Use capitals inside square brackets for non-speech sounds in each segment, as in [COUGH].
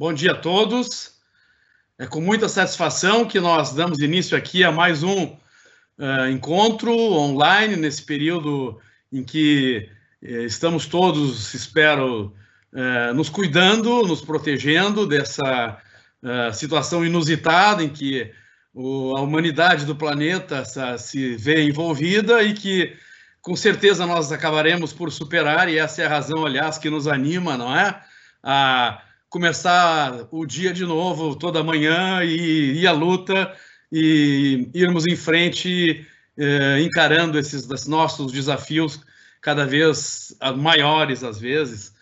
Bom dia a todos. É com muita satisfação que nós damos início aqui a mais um uh, encontro online nesse período em que uh, estamos todos, espero, uh, nos cuidando, nos protegendo dessa situação inusitada em que o, a humanidade do planeta se vê envolvida e que com certeza nós acabaremos por superar, e essa é a razão, aliás, que nos anima, não é? A começar o dia de novo, toda manhã, e à luta e irmos em frente, eh, encarando esses nossos desafios cada vez maiores, às vezes,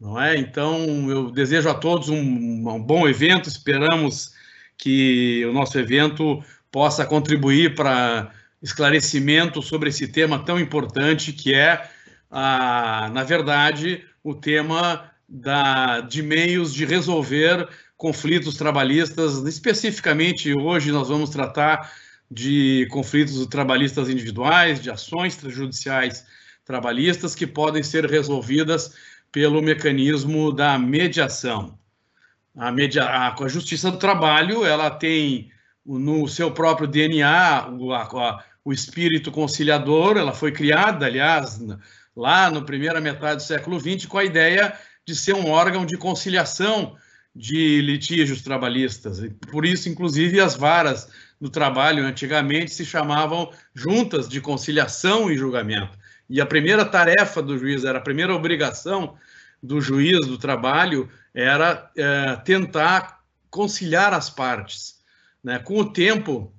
não é? Então, eu desejo a todos um, um bom evento, esperamos que o nosso evento possa contribuir para esclarecimento sobre esse tema tão importante que é, a, na verdade, o tema da, de meios de resolver conflitos trabalhistas. Especificamente, hoje nós vamos tratar de conflitos trabalhistas individuais, de ações judiciais trabalhistas que podem ser resolvidas pelo mecanismo da mediação. A, media, a, a Justiça do Trabalho ela tem no seu próprio DNA o, a, o espírito conciliador, ela foi criada, aliás, lá na primeira metade do século XX, com a ideia de ser um órgão de conciliação de litígios trabalhistas. Por isso, inclusive, as varas do trabalho antigamente se chamavam juntas de conciliação e julgamento. E a primeira tarefa do juiz, era a primeira obrigação do juiz do trabalho, era é, tentar conciliar as partes. Né? Com o tempo,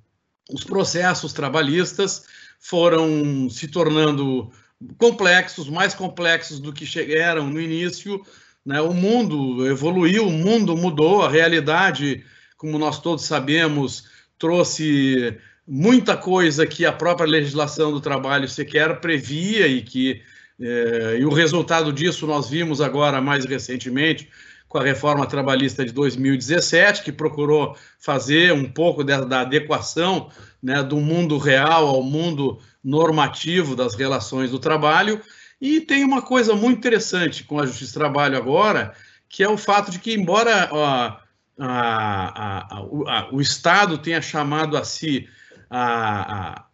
os processos trabalhistas foram se tornando complexos, mais complexos do que chegaram no início. Né? O mundo evoluiu, o mundo mudou, a realidade, como nós todos sabemos, trouxe muita coisa que a própria legislação do trabalho sequer previa e que eh, e o resultado disso nós vimos agora mais recentemente com a reforma trabalhista de 2017, que procurou fazer um pouco da, da adequação né, do mundo real ao mundo normativo das relações do trabalho. E tem uma coisa muito interessante com a Justiça do Trabalho agora, que é o fato de que, embora a, a, a, o Estado tenha chamado a si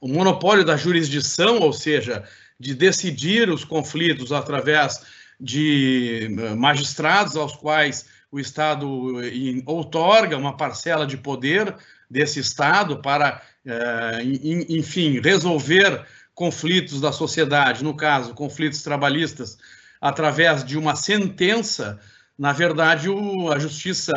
o monopólio da jurisdição, ou seja, de decidir os conflitos através de eh, magistrados aos quais o Estado eh, outorga uma parcela de poder desse Estado para, enfim, resolver conflitos da sociedade, no caso, conflitos trabalhistas, através de uma sentença, na verdade, a justiça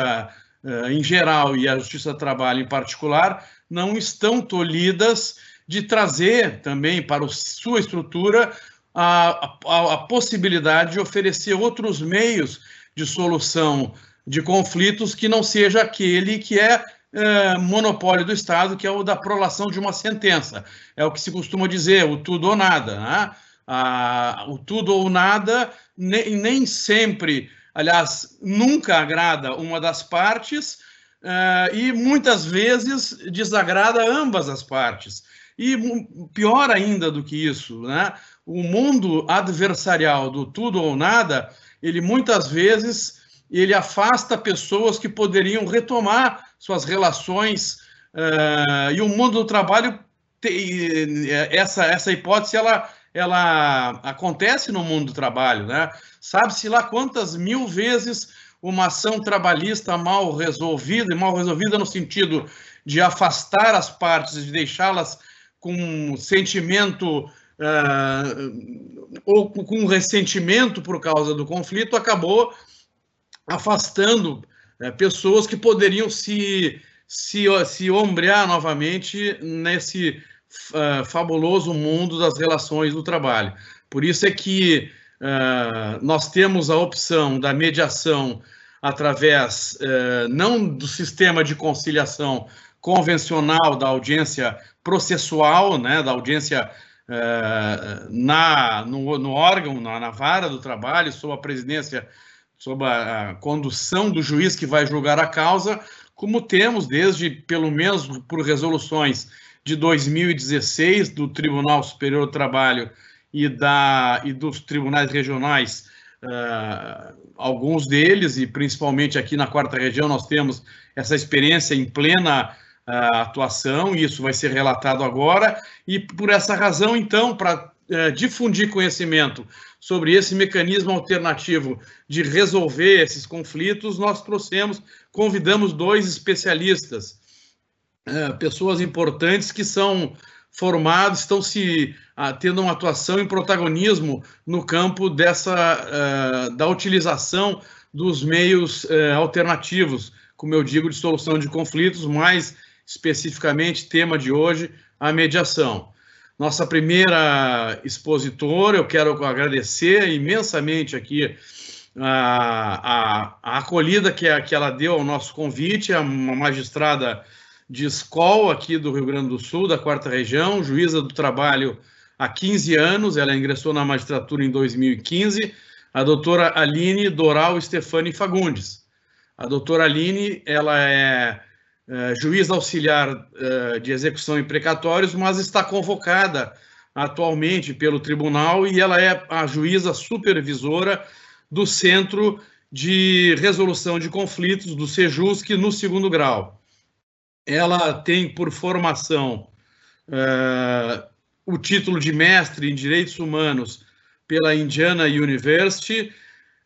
em geral e a justiça do trabalho em particular não estão tolhidas de trazer também para sua estrutura a, a, a possibilidade de oferecer outros meios de solução de conflitos que não seja aquele que é, é, monopólio do Estado, que é o da prolação de uma sentença. É o que se costuma dizer, o tudo ou nada. Né? Ah, o tudo ou nada nem, nem, sempre, aliás, nunca agrada uma das partes uh, e muitas vezes desagrada ambas as partes. E pior ainda do que isso, né? o mundo adversarial do tudo ou nada, ele muitas vezes ele afasta pessoas que poderiam retomar suas relações uh, e o mundo do trabalho tem, essa essa hipótese ela ela acontece no mundo do trabalho, né? Sabe-se lá quantas mil vezes uma ação trabalhista mal resolvida, e mal resolvida no sentido de afastar as partes, de deixá-las com um sentimento uh, ou com ressentimento por causa do conflito, acabou afastando uh, pessoas que poderiam se, se, se ombrear novamente nesse uh, fabuloso mundo das relações do trabalho. Por isso é que nós temos a opção da mediação através não do sistema de conciliação convencional da audiência processual, né, da audiência uh, na, no, no órgão, na, na, vara do trabalho, sob a presidência, sob a, a, condução do juiz que vai julgar a causa, como temos desde, pelo menos por resoluções de 2016 do Tribunal Superior do Trabalho e, da, e dos tribunais regionais uh, alguns deles, e principalmente aqui na quarta região, nós temos essa experiência em plena uh, atuação, e isso vai ser relatado agora, e por essa razão, então, para uh, difundir conhecimento sobre esse mecanismo alternativo de resolver esses conflitos, nós trouxemos, convidamos dois especialistas, pessoas importantes que são formados, estão se uh, tendo uma atuação em protagonismo no campo dessa uh, da utilização dos meios uh, alternativos, como eu digo, de solução de conflitos, mais especificamente tema de hoje, a mediação. Nossa primeira expositora, eu quero agradecer imensamente aqui a, a, a acolhida que, que ela deu ao nosso convite, a uma magistrada de escola aqui do Rio Grande do Sul, da quarta região, juíza do trabalho há 15 anos, ela ingressou na magistratura em 2015, a doutora Aline Doral Stefani Fagundes. A doutora Aline, ela é, é juiz auxiliar é, de execução em precatórios, mas está convocada atualmente pelo tribunal e ela é a juíza supervisora do Centro de Resolução de Conflitos, do SEJUSC, no segundo grau ela tem por formação uh, o título de mestre em Direitos Humanos pela Indiana University.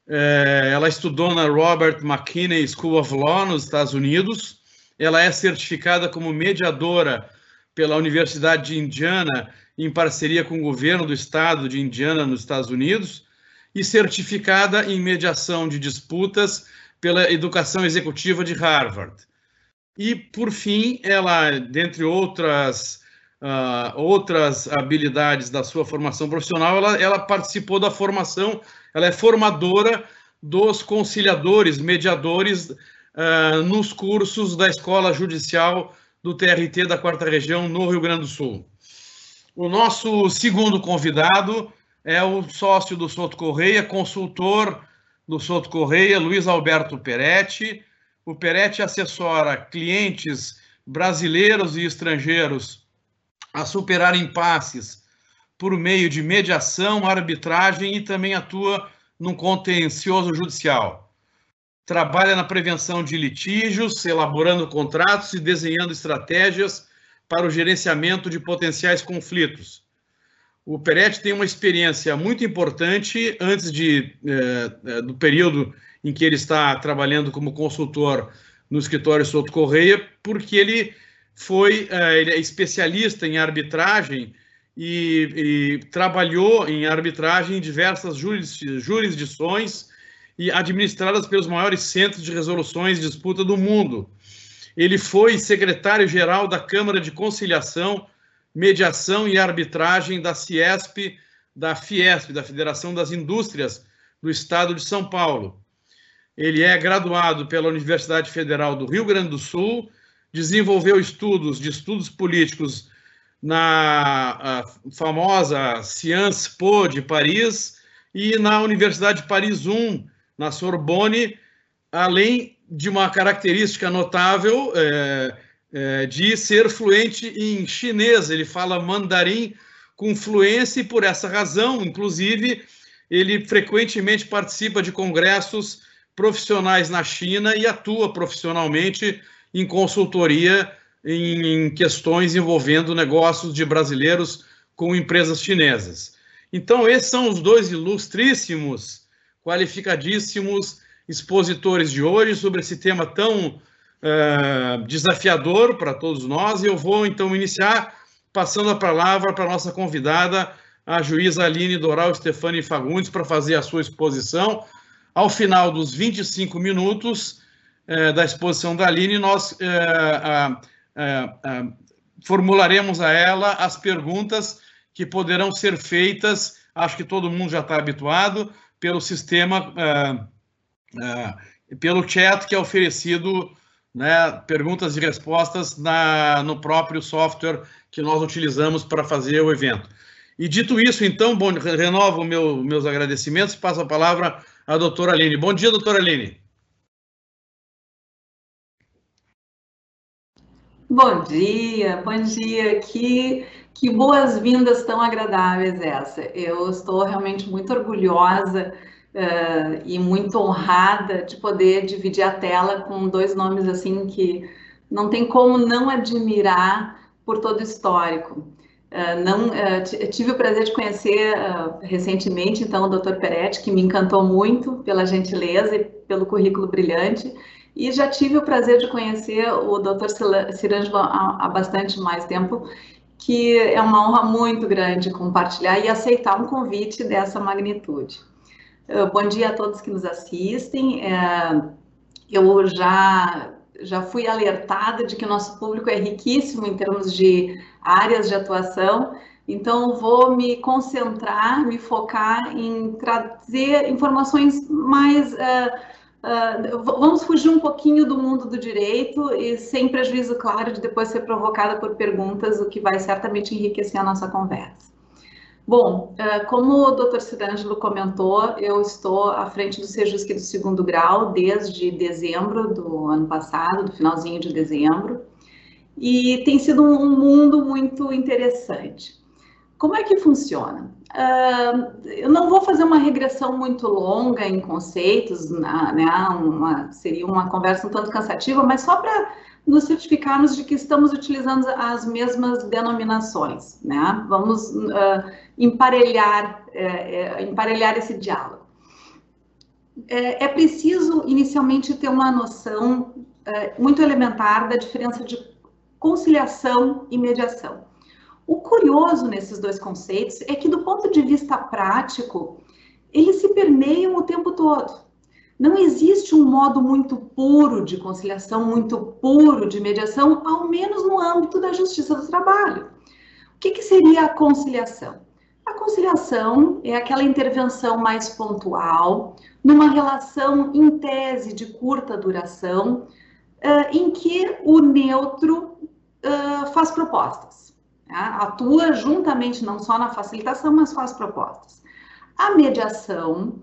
Ela estudou na Robert McKinney School of Law nos Estados Unidos. Ela é certificada como mediadora pela Universidade de Indiana em parceria com o governo do estado de Indiana nos Estados Unidos e certificada em mediação de disputas pela Educação Executiva de Harvard. E, por fim, ela, dentre outras, uh, outras habilidades da sua formação profissional, ela, ela participou da formação, ela é formadora dos conciliadores, mediadores uh, nos cursos da Escola Judicial do TRT da Quarta Região, no Rio Grande do Sul. O nosso segundo convidado é o sócio do Souto Correia, consultor do Souto Correia, Luiz Alberto Peretti, o Peretti assessora clientes brasileiros e estrangeiros a superar impasses por meio de mediação, arbitragem e também atua no contencioso judicial. Trabalha na prevenção de litígios, elaborando contratos e desenhando estratégias para o gerenciamento de potenciais conflitos. O Peretti tem uma experiência muito importante antes de, eh, eh do período em que ele está trabalhando como consultor no escritório Souto Correia, porque ele foi uh, ele é especialista em arbitragem e, e, trabalhou em arbitragem em diversas jurisdições e administradas pelos maiores centros de resoluções de disputa do mundo. Ele foi secretário-geral da Câmara de Conciliação, Mediação e Arbitragem da Ciesp, da Fiesp, da Federação das Indústrias do Estado de São Paulo. Ele é graduado pela Universidade Federal do Rio Grande do Sul, desenvolveu estudos de estudos políticos na famosa Sciences Po de Paris e na Universidade de Paris I, na Sorbonne, além de uma característica notável é, é, de ser fluente em chinês. Ele fala mandarim com fluência e, por essa razão, inclusive, ele frequentemente participa de congressos profissionais na China e atua profissionalmente em consultoria em questões envolvendo negócios de brasileiros com empresas chinesas. Então, esses são os dois ilustríssimos, qualificadíssimos expositores de hoje sobre esse tema tão uh, desafiador para todos nós. E eu vou então iniciar passando a palavra para a nossa convidada, a juíza Aline Doral Stefani Fagundes, para fazer a sua exposição. Ao final dos 25 minutos eh, da exposição da Aline, nós eh, eh, formularemos a ela as perguntas que poderão ser feitas, acho que todo mundo já está habituado, pelo sistema, pelo chat que é oferecido, né, perguntas e respostas na, no próprio software que nós utilizamos para fazer o evento. E dito isso, então, bom, renovo meu, meus agradecimentos e passo a palavra a doutora Aline. Bom dia, doutora Aline. Bom dia, bom dia. Que, que boas-vindas tão agradáveis essa. Eu estou realmente muito orgulhosa uh, e muito honrada de poder dividir a tela com dois nomes assim que não tem como não admirar por todo o histórico. Uh, não, uh, tive o prazer de conhecer uh, recentemente, então, o Dr. Peretti, que me encantou muito pela gentileza e pelo currículo brilhante, e já tive o prazer de conhecer o Dr. Cirângelo há, há bastante mais tempo, que é uma honra muito grande compartilhar e aceitar um convite dessa magnitude. Bom dia a todos que nos assistem. É, eu já já fui alertada de que o nosso público é riquíssimo em termos de áreas de atuação, então vou me concentrar, me focar em trazer informações mais. Uh, vamos fugir um pouquinho do mundo do direito e sem prejuízo, claro, de depois ser provocada por perguntas, o que vai certamente enriquecer a nossa conversa. Bom, é, como o Dr. Cirângelo comentou, eu estou à frente do Sejusc do segundo grau desde dezembro do ano passado, do finalzinho de dezembro, e tem sido um mundo muito interessante. Como é que funciona? Uh, eu não vou fazer uma regressão muito longa em conceitos, né? Uma, seria uma conversa um tanto cansativa, mas só para nos certificarmos de que estamos utilizando as mesmas denominações, né? Vamos uh, emparelhar, é, emparelhar esse diálogo. É, é, preciso, inicialmente, ter uma noção é, muito elementar da diferença de conciliação e mediação. O curioso nesses dois conceitos é que, do ponto de vista prático, eles se permeiam o tempo todo. Não existe um modo muito puro de conciliação, muito puro de mediação, ao menos no âmbito da justiça do trabalho. O que, que seria a conciliação? A conciliação é aquela intervenção mais pontual, numa relação em tese de curta duração, uh, em que o neutro uh, faz propostas. Tá? Atua juntamente não só na facilitação, mas faz propostas. A mediação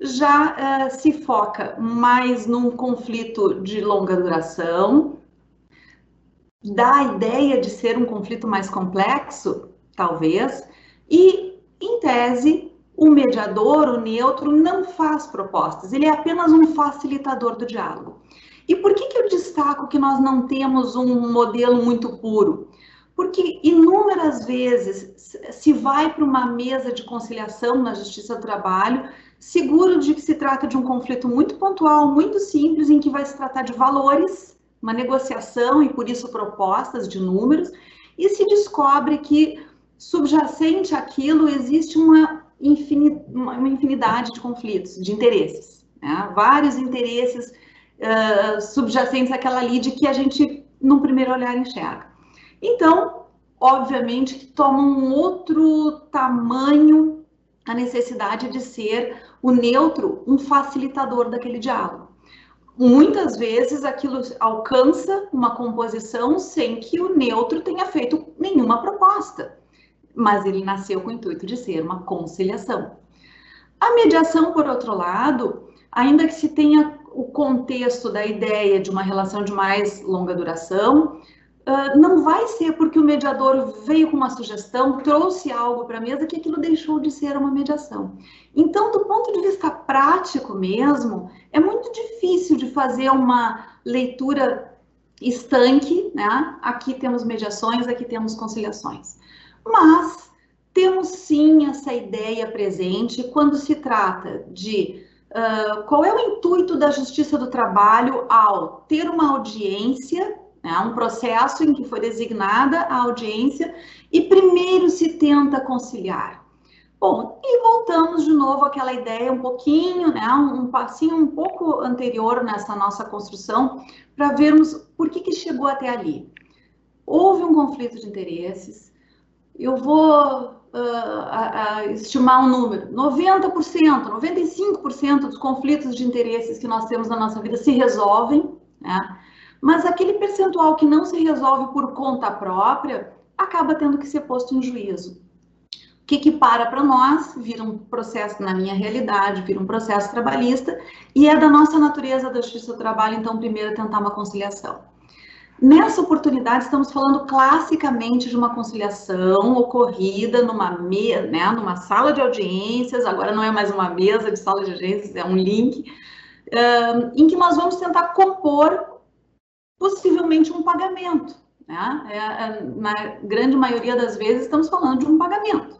já uh, se foca mais num conflito de longa duração, dá a ideia de ser um conflito mais complexo, talvez, e, em tese, o mediador, o neutro, não faz propostas, ele é apenas um facilitador do diálogo. E por que, que eu destaco que nós não temos um modelo muito puro? Porque inúmeras vezes se vai para uma mesa de conciliação na Justiça do Trabalho seguro de que se trata de um conflito muito pontual, muito simples, em que vai se tratar de valores, uma negociação e por isso propostas de números, e se descobre que subjacente àquilo existe uma, infinidade de conflitos, de interesses, né? vários interesses uh, subjacentes àquela lide que a gente, num primeiro olhar, enxerga. Então, obviamente, que toma um outro tamanho a necessidade de ser o neutro um facilitador daquele diálogo. Muitas vezes aquilo alcança uma composição sem que o neutro tenha feito nenhuma proposta, mas ele nasceu com o intuito de ser uma conciliação. A mediação, por outro lado, ainda que se tenha o contexto da ideia de uma relação de mais longa duração, não vai ser porque o mediador veio com uma sugestão, trouxe algo para a mesa, que aquilo deixou de ser uma mediação. Então, do ponto de vista prático mesmo, é muito difícil de fazer uma leitura estanque, né? Aqui temos mediações, aqui temos conciliações. Mas temos sim essa ideia presente quando se trata de uh, qual é o intuito da justiça do trabalho ao ter uma audiência né? um processo em que foi designada a audiência e primeiro se tenta conciliar. Bom, e voltamos de novo àquela ideia um pouquinho, né, um passinho um pouco anterior nessa nossa construção, para vermos por que, que chegou até ali. Houve um conflito de interesses, eu vou uh, estimar um número, 90%, 95% dos conflitos de interesses que nós temos na nossa vida se resolvem, né? Mas aquele percentual que não se resolve por conta própria acaba tendo que ser posto em juízo. O que, que para para nós vira um processo, na minha realidade, vira um processo trabalhista e é da nossa natureza da justiça do trabalho, então, primeiro, tentar uma conciliação. Nessa oportunidade, estamos falando classicamente de uma conciliação ocorrida numa, me, né, numa sala de audiências, agora não é mais uma mesa de sala de audiências, é um link, em que nós vamos tentar compor possivelmente um pagamento. Né? É, é, na grande maioria das vezes, estamos falando de um pagamento.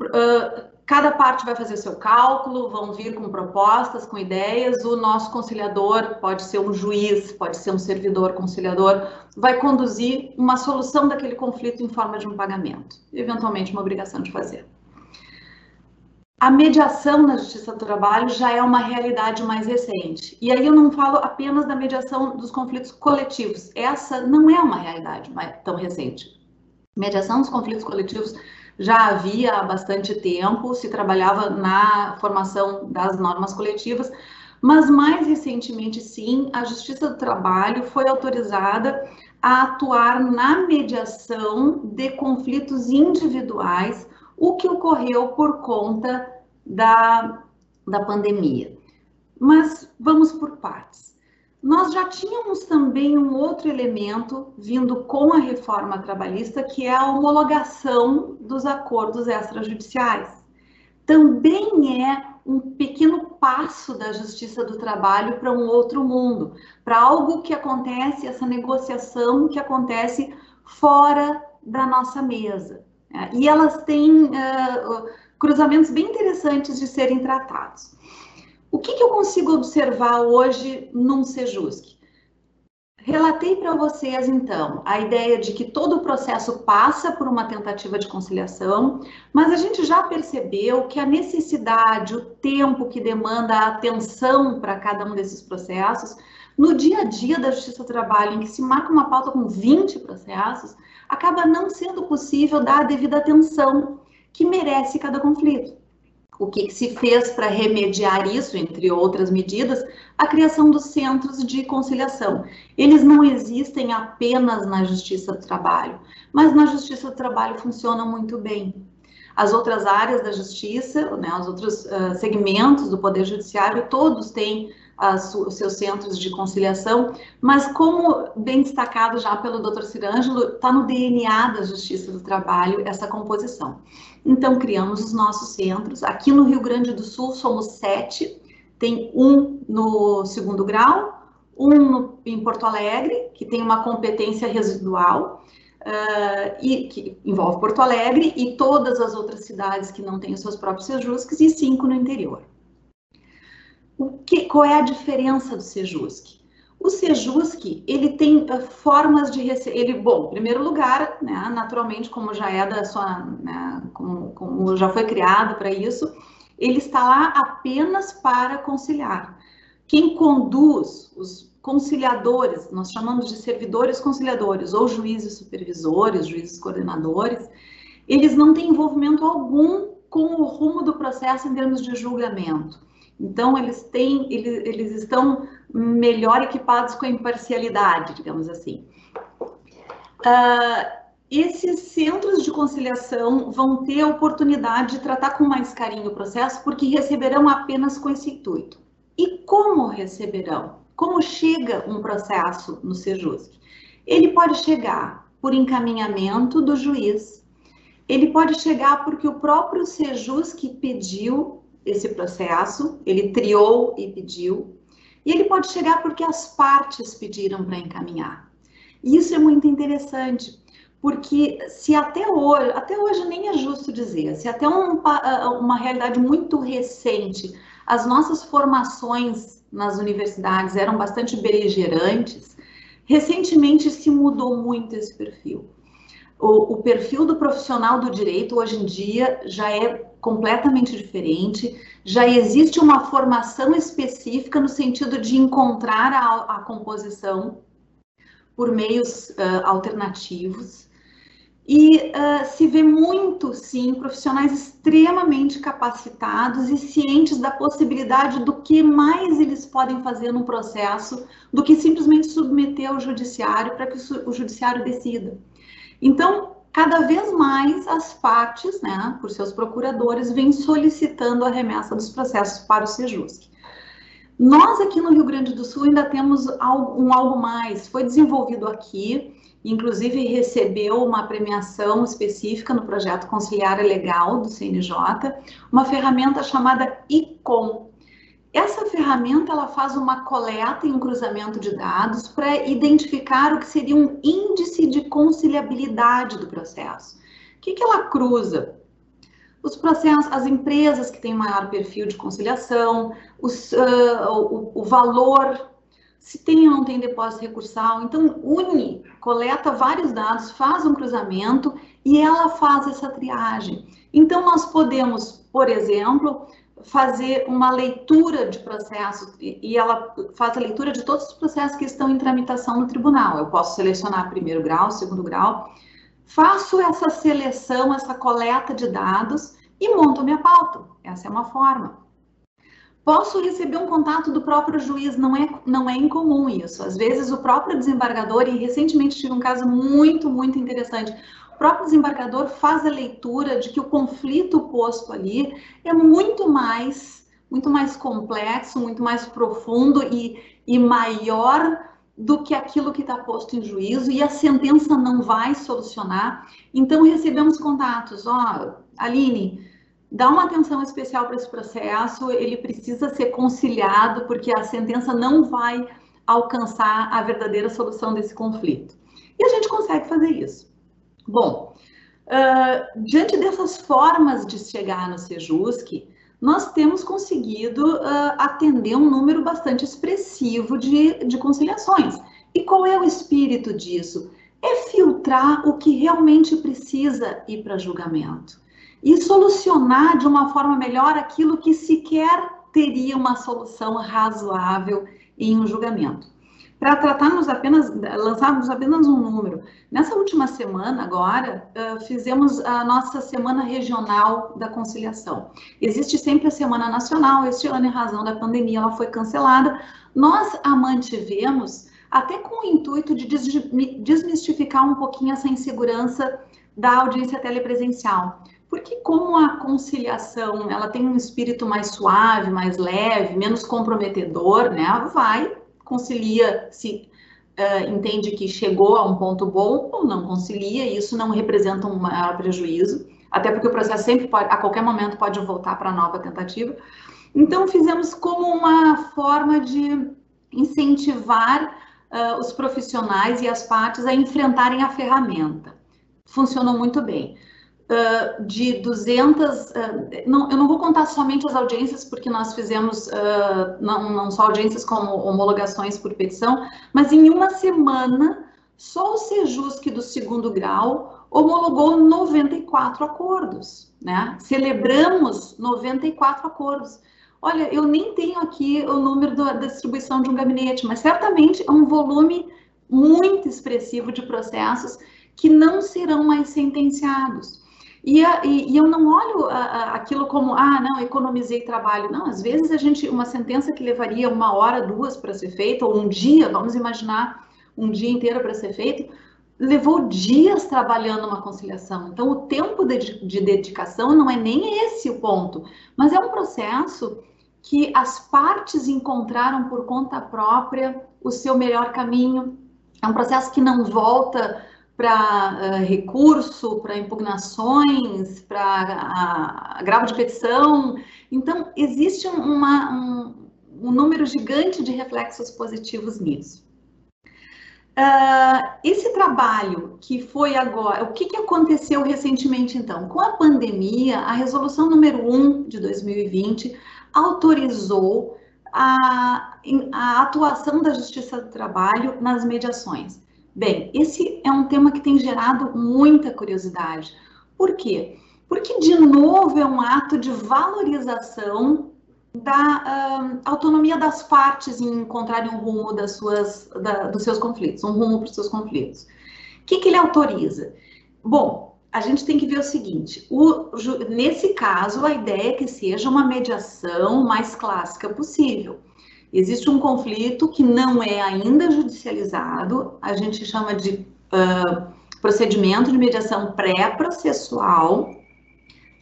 Uh, Cada parte vai fazer seu cálculo, vão vir com propostas, com ideias. O nosso conciliador pode ser um juiz, pode ser um servidor conciliador, vai conduzir uma solução daquele conflito em forma de um pagamento, eventualmente uma obrigação de fazer. A mediação na Justiça do Trabalho já é uma realidade mais recente. E aí eu não falo apenas da mediação dos conflitos coletivos. Essa não é uma realidade tão recente. Mediação dos conflitos coletivos já havia há bastante tempo, se trabalhava na formação das normas coletivas, mas mais recentemente, sim, a Justiça do Trabalho foi autorizada a atuar na mediação de conflitos individuais, o que ocorreu por conta da, da pandemia. Mas vamos por partes. Nós já tínhamos também um outro elemento vindo com a reforma trabalhista, que é a homologação dos acordos extrajudiciais. Também é um pequeno passo da Justiça do Trabalho para um outro mundo, para algo que acontece, essa negociação que acontece fora da nossa mesa. Né? E elas têm uh, cruzamentos bem interessantes de serem tratados. O que, que eu consigo observar hoje num Sejusc? Relatei para vocês, então, a ideia de que todo o processo passa por uma tentativa de conciliação, mas a gente já percebeu que a necessidade, o tempo que demanda a atenção para cada um desses processos, no dia a dia da Justiça do Trabalho, em que se marca uma pauta com 20 processos, acaba não sendo possível dar a devida atenção que merece cada conflito o que, se fez para remediar isso, entre outras medidas, a criação dos centros de conciliação. Eles não existem apenas na Justiça do Trabalho, mas na Justiça do Trabalho funcionam muito bem. As outras áreas da Justiça, né, os outros uh, segmentos do Poder Judiciário, todos têm os seus centros de conciliação, mas como bem destacado já pelo Dr. Cirângelo, está no DNA da Justiça do Trabalho essa composição. Então, criamos os nossos centros. Aqui no Rio Grande do Sul somos sete, tem um no segundo grau, um no, em Porto Alegre, que tem uma competência residual, uh, e que envolve Porto Alegre, e todas as outras cidades que não têm os seus próprios sejusques, e cinco no interior. O que, qual é a diferença do Sejusc? O Sejusc, ele tem uh, formas de receber, ele, bom, em primeiro lugar, né, naturalmente, como já é da sua, né, como, como já foi criado para isso, ele está lá apenas para conciliar. Quem conduz os conciliadores, nós chamamos de servidores conciliadores, ou juízes supervisores, juízes coordenadores, eles não têm envolvimento algum com o rumo do processo em termos de julgamento. Então, eles têm, eles, eles estão melhor equipados com a imparcialidade, digamos assim. Uh, esses centros de conciliação vão ter a oportunidade de tratar com mais carinho o processo, porque receberão apenas com esse intuito. E como receberão? Como chega um processo no Sejusc? Ele pode chegar por encaminhamento do juiz, ele pode chegar porque o próprio Sejusc pediu esse processo, ele triou e pediu, e ele pode chegar porque as partes pediram para encaminhar. E isso é muito interessante, porque se até hoje, até hoje nem é justo dizer, se até um, uma realidade muito recente, as nossas formações nas universidades eram bastante beligerantes, recentemente se mudou muito esse perfil. O, o perfil do profissional do direito hoje em dia já é completamente diferente. Já existe uma formação específica no sentido de encontrar a, a composição por meios uh, alternativos. E uh, se vê muito, sim, profissionais extremamente capacitados e cientes da possibilidade do que mais eles podem fazer no processo do que simplesmente submeter ao judiciário para que o judiciário decida. Então, cada vez mais as partes, né, por seus procuradores, vêm solicitando a remessa dos processos para o Sejusc. Nós aqui no Rio Grande do Sul ainda temos um algo mais. Foi desenvolvido aqui, inclusive recebeu uma premiação específica no projeto Conciliar Legal do CNJ, uma ferramenta chamada ICOM. Essa ferramenta ela faz uma coleta e um cruzamento de dados para identificar o que seria um índice de conciliabilidade do processo. O que, que ela cruza? os processos, as empresas que têm maior perfil de conciliação, os, uh, o, o, valor, se tem ou não tem depósito recursal. Então, une, coleta vários dados, faz um cruzamento e ela faz essa triagem. Então, nós podemos, por exemplo, fazer uma leitura de processos e ela faz a leitura de todos os processos que estão em tramitação no tribunal. Eu posso selecionar primeiro grau, segundo grau, faço essa seleção, essa coleta de dados e monto minha pauta. Essa é uma forma. Posso receber um contato do próprio juiz, não é, não é incomum isso. Às vezes o próprio desembargador, e recentemente tive um caso muito, muito interessante, o próprio desembargador faz a leitura de que o conflito posto ali é muito mais, muito mais complexo, muito mais profundo e, e maior do que aquilo que está posto em juízo e a sentença não vai solucionar. Então, recebemos contatos, ó, oh, Aline, dá uma atenção especial para esse processo, ele precisa ser conciliado, porque a sentença não vai alcançar a verdadeira solução desse conflito. E a gente consegue fazer isso. Bom, uh, diante dessas formas de chegar no Sejusc, nós temos conseguido uh, atender um número bastante expressivo de, de conciliações. E qual é o espírito disso? É filtrar o que realmente precisa ir para julgamento e solucionar de uma forma melhor aquilo que sequer teria uma solução razoável em um julgamento para tratarmos apenas, lançarmos apenas um número. Nessa última semana, agora, fizemos a nossa Semana Regional da Conciliação. Existe sempre a Semana Nacional, este ano, em razão da pandemia, ela foi cancelada. Nós a mantivemos até com o intuito de desmistificar um pouquinho essa insegurança da audiência telepresencial. Porque como a conciliação, ela tem um espírito mais suave, mais leve, menos comprometedor, né? Vai concilia se uh, entende que chegou a um ponto bom ou não concilia, e isso não representa um maior prejuízo, até porque o processo sempre pode, a qualquer momento pode voltar para nova tentativa. Então, fizemos como uma forma de incentivar uh, os profissionais e as partes a enfrentarem a ferramenta. Funcionou muito bem de 200, uh, não, eu não vou contar somente as audiências, porque nós fizemos uh, não, não só audiências como homologações por petição, mas em uma semana, só o Sejusc do segundo grau homologou 94 acordos, né? Celebramos 94 acordos. Olha, eu nem tenho aqui o número da distribuição de um gabinete, mas certamente é um volume muito expressivo de processos que não serão mais sentenciados. E, e, e eu não olho a, a, aquilo como, ah, não, economizei trabalho. Não, às vezes a gente, uma sentença que levaria uma hora, duas para ser feita, ou um dia, vamos imaginar um dia inteiro para ser feito, levou dias trabalhando uma conciliação. Então, o tempo de, de dedicação não é nem esse o ponto, mas é um processo que as partes encontraram por conta própria o seu melhor caminho. É um processo que não volta para uh, recurso, para impugnações, para agravo de petição. Então, existe uma, um, um, número gigante de reflexos positivos nisso. Uh, esse trabalho que foi agora, o que, que aconteceu recentemente então? Com a pandemia, a resolução número 1 de 2020 autorizou a, a atuação da Justiça do Trabalho nas mediações. Bem, esse é um tema que tem gerado muita curiosidade. Por quê? Porque, de novo, é um ato de valorização da autonomia das partes em encontrarem um rumo das suas, da, dos seus conflitos, um rumo para os seus conflitos. O que, que ele autoriza? Bom, a gente tem que ver o seguinte: o, nesse caso, a ideia é que seja uma mediação mais clássica possível. Existe um conflito que não é ainda judicializado, a gente chama de uh, procedimento de mediação pré-processual,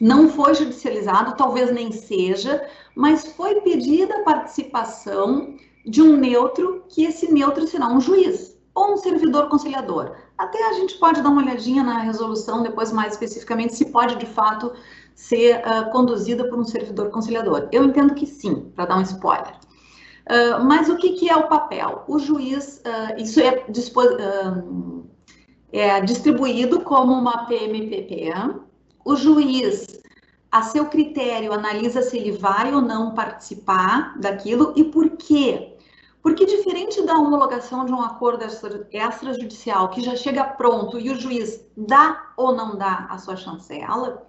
não foi judicializado, talvez nem seja, mas foi pedida a participação de um neutro, que esse neutro será um juiz ou um servidor conciliador. Até a gente pode dar uma olhadinha na resolução depois mais especificamente se pode de fato ser uh, conduzida por um servidor conciliador. Eu entendo que sim, para dar um spoiler. Uh, mas o que, que, é o papel? O juiz, uh, isso é, é distribuído como uma PMPP, o juiz, a seu critério, analisa se ele vai ou não participar daquilo e por quê. Porque, diferente da homologação de um acordo extrajudicial que já chega pronto e o juiz dá ou não dá a sua chancela,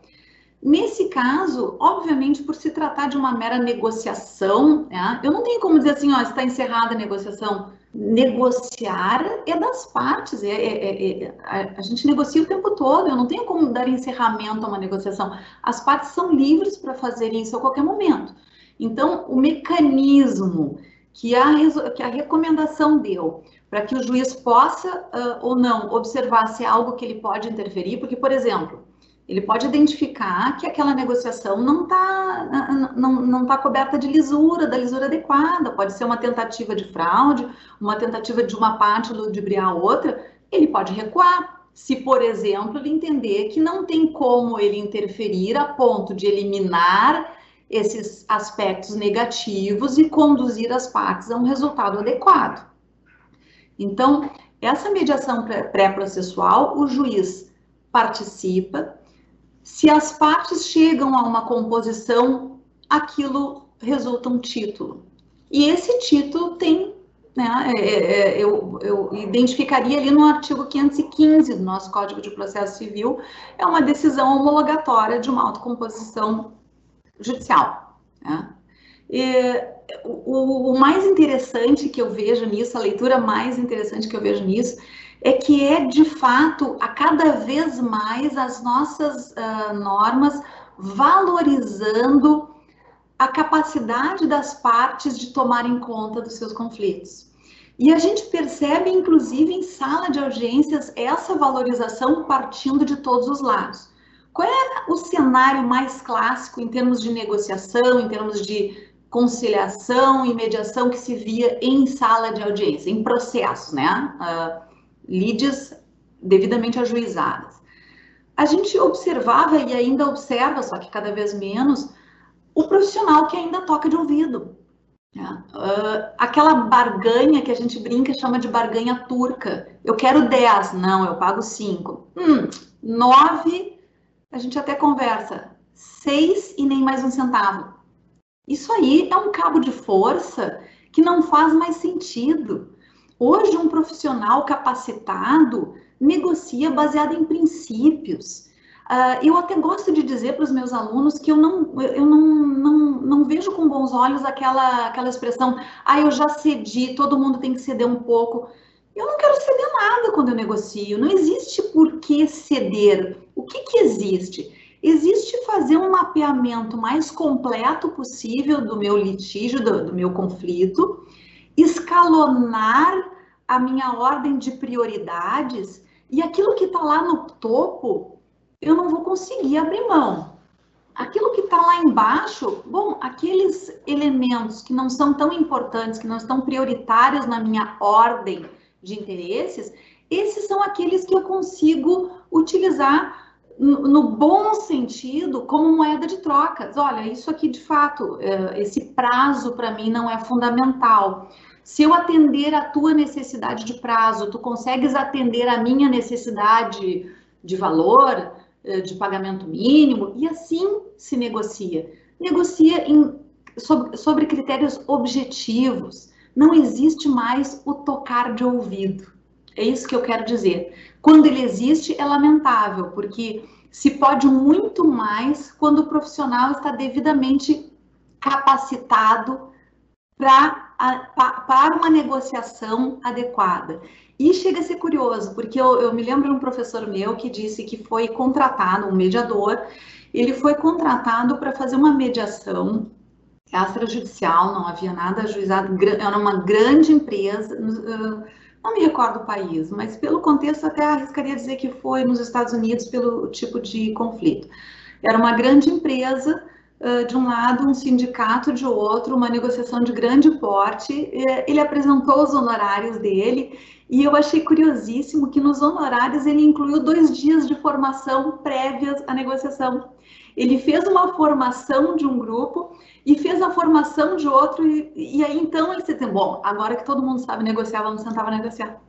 nesse caso, obviamente, por se tratar de uma mera negociação, né, eu não tenho como dizer assim, ó, está encerrada a negociação negociar é das partes, é, é, é, é, a, gente negocia o tempo todo, eu não tenho como dar encerramento a uma negociação. As partes são livres para fazer isso a qualquer momento. Então, o mecanismo que a, que a recomendação deu para que o juiz possa uh, ou não observar se é algo que ele pode interferir, porque, por exemplo, ele pode identificar que aquela negociação não está não, não tá coberta de lisura, da lisura adequada, pode ser uma tentativa de fraude, uma tentativa de uma parte ludibriar a outra, ele pode recuar. Se, por exemplo, ele entender que não tem como ele interferir a ponto de eliminar esses aspectos negativos e conduzir as partes a um resultado adequado. Então, essa mediação pré-processual, o juiz participa, se as partes chegam a uma composição, aquilo resulta um título. E esse título tem, né, é, é, é eu, eu, identificaria ali no artigo 515 do nosso Código de Processo Civil, é uma decisão homologatória de uma autocomposição judicial. Né? E, o, o mais interessante que eu vejo nisso, a leitura mais interessante que eu vejo nisso, é que é de fato a cada vez mais as nossas uh, normas valorizando a capacidade das partes de tomarem conta dos seus conflitos. E a gente percebe, inclusive, em sala de audiências, essa valorização partindo de todos os lados. Qual é o cenário mais clássico em termos de negociação, em termos de conciliação e mediação que se via em sala de audiência, em processo, né? Uh, lides devidamente ajuizadas. A gente observava e ainda observa, só que cada vez menos, o profissional que ainda toca de ouvido. Uh, aquela barganha que a gente brinca chama de barganha turca. Eu quero 10, não, eu pago 5. Hum, 9, a gente até conversa. 6 e nem mais um centavo. Isso aí é um cabo de força que não faz mais sentido. Hoje, um profissional capacitado negocia baseado em princípios. Uh, eu até gosto de dizer para os meus alunos que eu não, eu não, não, não vejo com bons olhos aquela, aquela expressão, ah, eu já cedi, todo mundo tem que ceder um pouco. Eu não quero ceder nada quando eu negocio, não existe por que ceder. O que, que existe? Existe fazer um mapeamento mais completo possível do meu litígio, do, do meu conflito, escalonar a minha ordem de prioridades e aquilo que está lá no topo, eu não vou conseguir abrir mão. Aquilo que está lá embaixo, bom, aqueles elementos que não são tão importantes, que não estão prioritários na minha ordem de interesses, esses são aqueles que eu consigo utilizar no, bom sentido como moeda de trocas. Olha, isso aqui de fato, eh, esse prazo para mim não é fundamental. Se eu atender a tua necessidade de prazo, tu consegues atender a minha necessidade de valor, eh, de pagamento mínimo, e assim se negocia. Negocia em, sobre, sobre critérios objetivos. Não existe mais o tocar de ouvido. É isso que eu quero dizer. Quando ele existe, é lamentável, porque se pode muito mais quando o profissional está devidamente capacitado para uma negociação adequada. E chega a ser curioso, porque eu, eu me lembro de um professor meu que disse que foi contratado, um mediador, ele foi contratado para fazer uma mediação extrajudicial, não havia nada ajuizado, era uma grande empresa, não me recordo o país, mas pelo contexto até arriscaria dizer que foi nos Estados Unidos pelo tipo de conflito. Era uma grande empresa de um lado, um sindicato de outro, uma negociação de grande porte. Ele apresentou os honorários dele e eu achei curiosíssimo que nos honorários ele incluiu dois dias de formação prévias à negociação. Ele fez uma formação de um grupo e fez a formação de outro, e, e aí então ele disse: bom, agora que todo mundo sabe negociar, vamos sentar para negociar.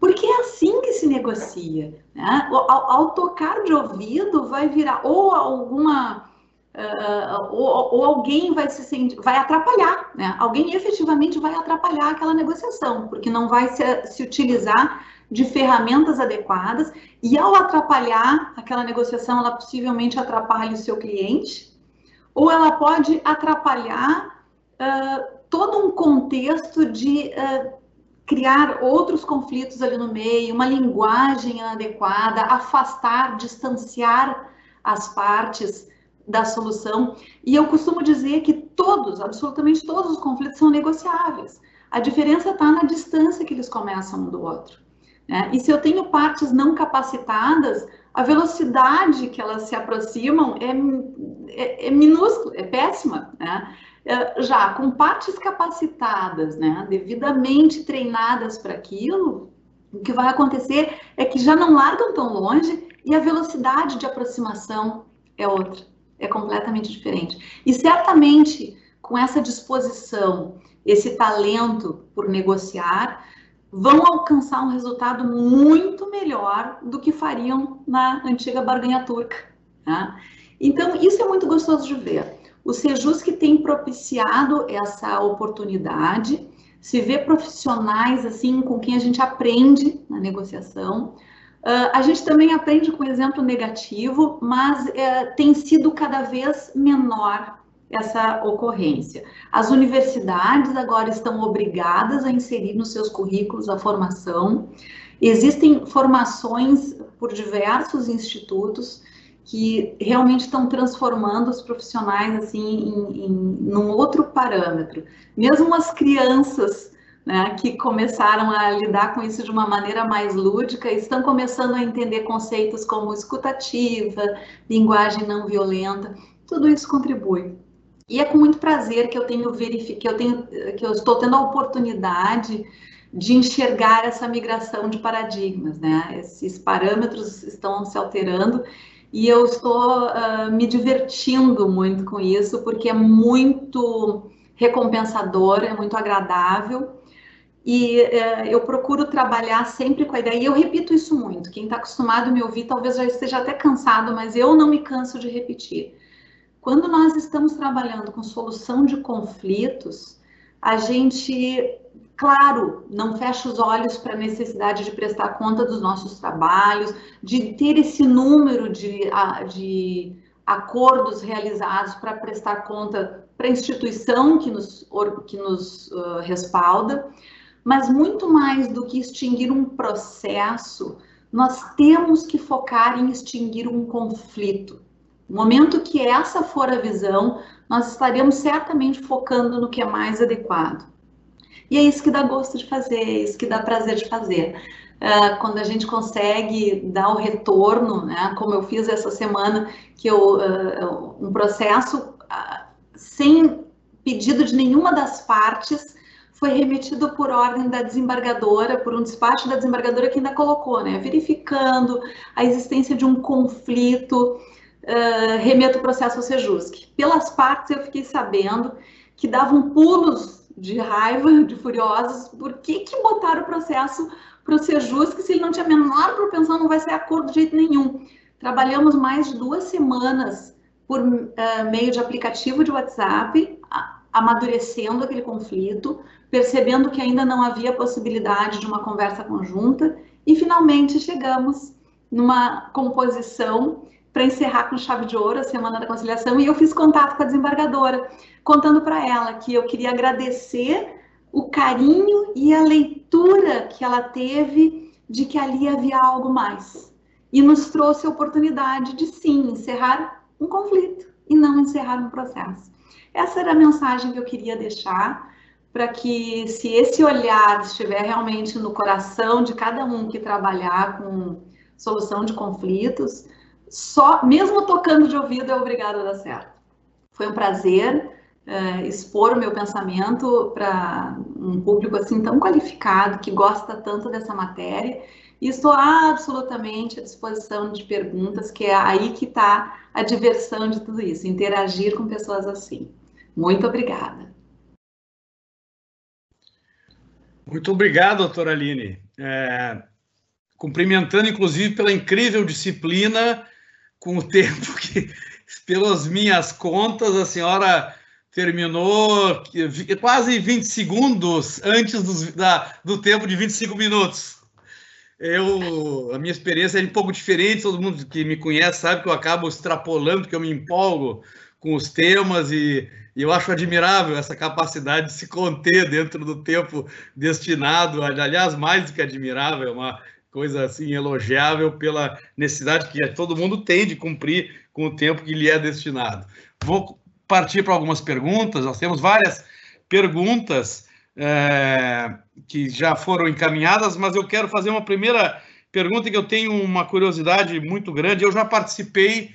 Porque é assim que se negocia. Né? Ao, ao tocar de ouvido, vai virar ou alguma Uh, ou, ou, alguém vai se sentir, vai atrapalhar, né? Alguém efetivamente vai atrapalhar aquela negociação, porque não vai se, se utilizar de ferramentas adequadas e ao atrapalhar aquela negociação, ela possivelmente atrapalha o seu cliente, ou ela pode atrapalhar uh, todo um contexto de uh, criar outros conflitos ali no meio, uma linguagem inadequada, afastar, distanciar as partes da solução. E eu costumo dizer que todos, absolutamente todos os conflitos são negociáveis. A diferença está na distância que eles começam um do outro. Né? E se eu tenho partes não capacitadas, a velocidade que elas se aproximam é, é, é minúscula, é péssima. Né? É, já com partes capacitadas, né, devidamente treinadas para aquilo, o que vai acontecer é que já não largam tão longe e a velocidade de aproximação é outra é completamente diferente. E certamente, com essa disposição, esse talento por negociar, vão alcançar um resultado muito melhor do que fariam na antiga barganha turca. Né? Então, isso é muito gostoso de ver. O Sejus que tem propiciado essa oportunidade, se vê profissionais assim com quem a gente aprende na negociação, Uh, a gente também aprende com exemplo negativo, mas uh, tem sido cada vez menor essa ocorrência. As universidades agora estão obrigadas a inserir nos seus currículos a formação. Existem formações por diversos institutos que realmente estão transformando os profissionais assim em, em num outro parâmetro. Mesmo as crianças né, que começaram a lidar com isso de uma maneira mais lúdica, estão começando a entender conceitos como escutativa, linguagem não violenta, tudo isso contribui. E é com muito prazer que eu tenho verificado, que eu tenho, que eu estou tendo a oportunidade de enxergar essa migração de paradigmas, né? Esses parâmetros estão se alterando e eu estou uh, me divertindo muito com isso, porque é muito recompensador, é muito agradável e uh, eu procuro trabalhar sempre com a ideia, e eu repito isso muito. Quem está acostumado a me ouvir talvez já esteja até cansado, mas eu não me canso de repetir. Quando nós estamos trabalhando com solução de conflitos, a gente, claro, não fecha os olhos para a necessidade de prestar conta dos nossos trabalhos, de ter esse número de, de acordos realizados para prestar conta para a instituição que nos, que nos uh, respalda, mas muito mais do que extinguir um processo, nós temos que focar em extinguir um conflito. No momento que essa for a visão, nós estaremos certamente focando no que é mais adequado. E é isso que dá gosto de fazer, é isso que dá prazer de fazer. Uh, quando a gente consegue dar o retorno, né, como eu fiz essa semana, que eu, uh, um processo uh, sem pedido de nenhuma das partes, foi remetido por ordem da desembargadora, por um despacho da desembargadora que ainda colocou, né? Verificando a existência de um conflito, uh, remeto o processo ao Sejusc. Pelas partes, eu fiquei sabendo que davam pulos de raiva, de furiosos, por que, que botaram o processo para o Sejusc se ele não tinha a menor propensão, não vai ser acordo de jeito nenhum. Trabalhamos mais de duas semanas por uh, meio de aplicativo de WhatsApp, amadurecendo aquele conflito, percebendo que ainda não havia possibilidade de uma conversa conjunta e finalmente chegamos numa composição para encerrar com chave de ouro a Semana da Conciliação e eu fiz contato com a desembargadora, contando para ela que eu queria agradecer o carinho e a leitura que ela teve de que ali havia algo mais. E nos trouxe a oportunidade de sim encerrar um conflito e não encerrar um processo. Essa era a mensagem que eu queria deixar para que, se esse olhar estiver realmente no coração de cada um que trabalhar com solução de conflitos, só, mesmo tocando de ouvido, é obrigado a dar certo. Foi um prazer uh, expor o meu pensamento para um público assim tão qualificado, que gosta tanto dessa matéria. E estou absolutamente à disposição de perguntas, que é aí que está a diversão de tudo isso, interagir com pessoas assim. Muito obrigada. Muito obrigado, doutora Aline. É, cumprimentando, inclusive, pela incrível disciplina com o [LAUGHS] tempo que, pelas minhas contas, a senhora terminou quase 20 segundos antes do, da, do tempo de 25 minutos. Eu, a minha experiência é um pouco diferente, todo mundo que me conhece sabe que eu acabo extrapolando, que eu me empolgo com os temas e, e eu acho admirável essa capacidade de se conter dentro do tempo destinado, aliás, mais do que admirável, é uma coisa assim elogiável pela necessidade que todo mundo tem de cumprir com o tempo que lhe é destinado. Vou partir para algumas perguntas, nós temos várias perguntas é, que já foram encaminhadas, mas eu quero fazer uma primeira pergunta que eu tenho uma curiosidade muito grande. Eu já participei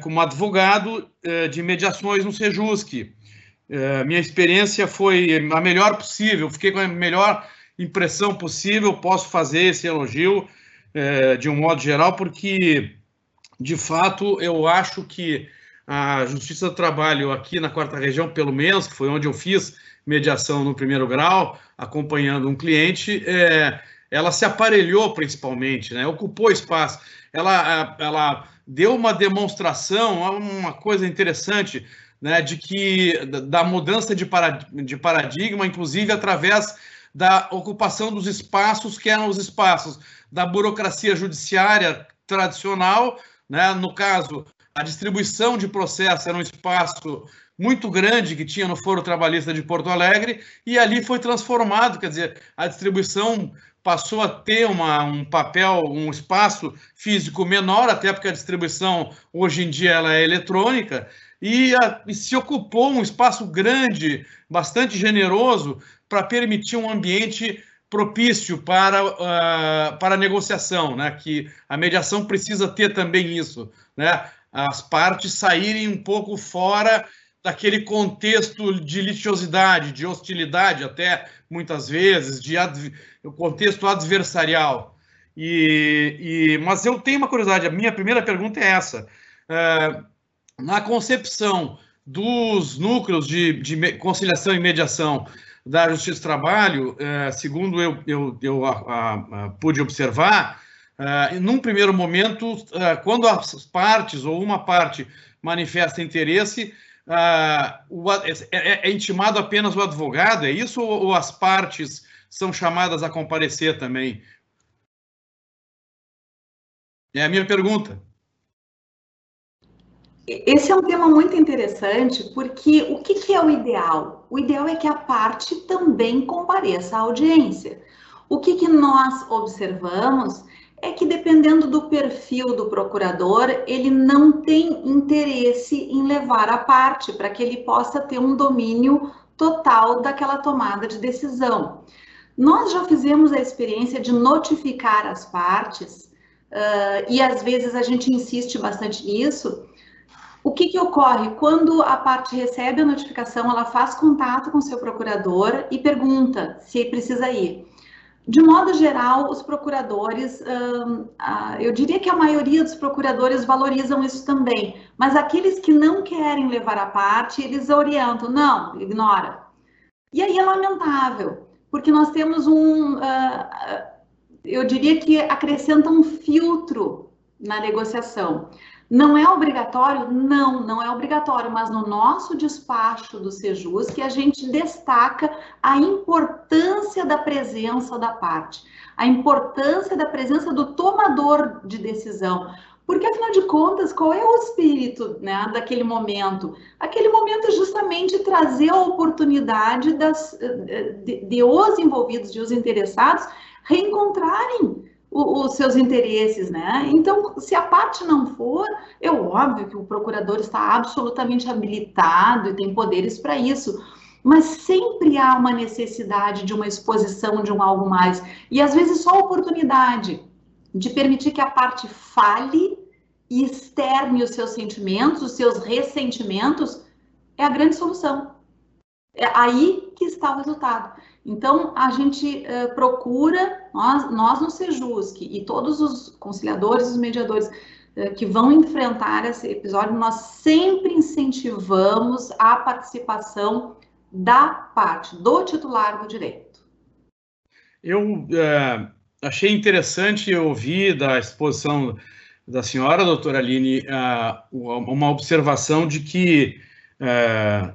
como advogado é, de mediações no Sejusc. É, minha experiência foi a melhor possível, fiquei com a melhor impressão possível. Posso fazer esse elogio é, de um modo geral, porque de fato eu acho que a Justiça do Trabalho aqui na quarta região, pelo menos, que foi onde eu fiz mediação no primeiro grau, acompanhando um cliente, é, ela se aparelhou principalmente, né? ocupou espaço. Ela, ela deu uma demonstração, uma coisa interessante, né, de que da mudança de, paradigma, inclusive através da ocupação dos espaços que eram os espaços da burocracia judiciária tradicional, né, no caso, a distribuição de processo era um espaço muito grande que tinha no Foro Trabalhista de Porto Alegre e ali foi transformado, quer dizer, a distribuição passou a ter uma, um papel, um espaço físico menor, até porque a distribuição hoje em dia ela é eletrônica, e, a, e se ocupou um espaço grande, bastante generoso, para permitir um ambiente propício para, uh, para a negociação, né? que a mediação precisa ter também isso, né? as partes saírem um pouco fora daquele contexto de litigiosidade, de hostilidade, até muitas vezes, de adv... contexto adversarial. E, e, mas eu tenho uma curiosidade, a minha primeira pergunta é essa. É, na concepção dos núcleos de, de, conciliação e mediação da Justiça do Trabalho, é, segundo eu, eu, eu a, a, a, pude observar, é, num primeiro momento, é, quando as partes ou uma parte manifesta interesse, ah, o, é, é, é, intimado apenas o advogado, é isso? Ou, ou, as partes são chamadas a comparecer também? É a minha pergunta. Esse é um tema muito interessante, porque o que, que é o ideal? O ideal é que a parte também compareça à audiência. O que, que nós observamos é que dependendo do perfil do procurador, ele não tem interesse em levar a parte para que ele possa ter um domínio total daquela tomada de decisão. Nós já fizemos a experiência de notificar as partes, uh, e às vezes a gente insiste bastante nisso. O que, que ocorre? Quando a parte recebe a notificação, ela faz contato com seu procurador e pergunta se precisa ir. De modo geral, os procuradores, eu diria que a maioria dos procuradores valorizam isso também, mas aqueles que não querem levar a parte, eles orientam, não, ignora. E aí é lamentável, porque nós temos um, eu diria que acrescenta um filtro na negociação. Não é obrigatório? Não, não é obrigatório, mas no nosso despacho do Sejus que a gente destaca a importância da presença da parte, a importância da presença do tomador de decisão. Porque, afinal de contas, qual é o espírito né, daquele momento? Aquele momento é justamente trazer a oportunidade das, de, de os envolvidos, de os interessados, reencontrarem os seus interesses, né? Então, se a parte não for, é óbvio que o procurador está absolutamente habilitado e tem poderes para isso, mas sempre há uma necessidade de uma exposição de um algo mais, e às vezes só a oportunidade de permitir que a parte fale e externe os seus sentimentos, os seus ressentimentos, é a grande solução. É aí que está o resultado. Então, a gente uh, procura, nós, nós no Sejusc e todos os conciliadores, os mediadores uh, que vão enfrentar esse episódio, nós sempre incentivamos a participação da parte, do titular do direito. Eu uh, achei interessante ouvir da exposição da senhora, doutora Aline, uma observação de que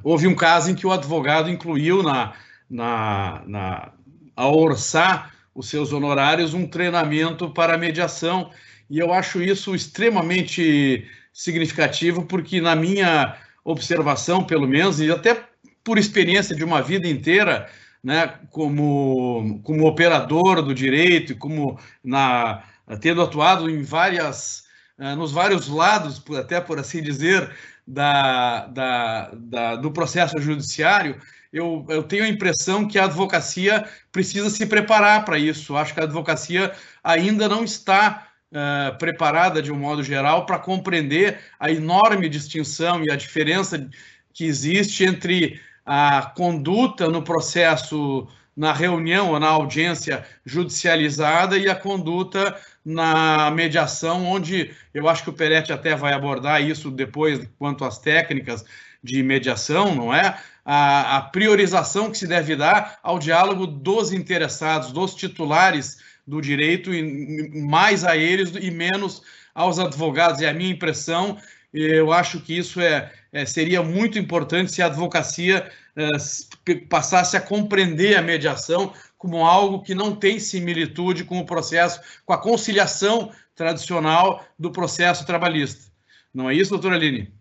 houve um caso em que o advogado incluiu na na, na, a orçar os seus honorários um treinamento para mediação. E eu acho isso extremamente significativo, porque na minha observação, pelo menos, e até por experiência de uma vida inteira, né, como, como operador do direito e como na, tendo atuado em várias, uh, nos vários lados, até por assim dizer, da, da, da, do processo judiciário, eu, eu tenho a impressão que a advocacia precisa se preparar para isso. Acho que a advocacia ainda não está uh, preparada, de um modo geral, para compreender a enorme distinção e a diferença que existe entre a conduta no processo, na reunião ou na audiência judicializada e a conduta na mediação, onde eu acho que o Peretti até vai abordar isso depois quanto às técnicas de mediação, não é? A, a priorização que se deve dar ao diálogo dos interessados, dos titulares do direito, e mais a eles e menos aos advogados. É a minha impressão. Eu acho que isso é, é seria muito importante se a advocacia é, passasse a compreender a mediação como algo que não tem similitude com o processo, com a conciliação tradicional do processo trabalhista. Não é isso, doutora Aline?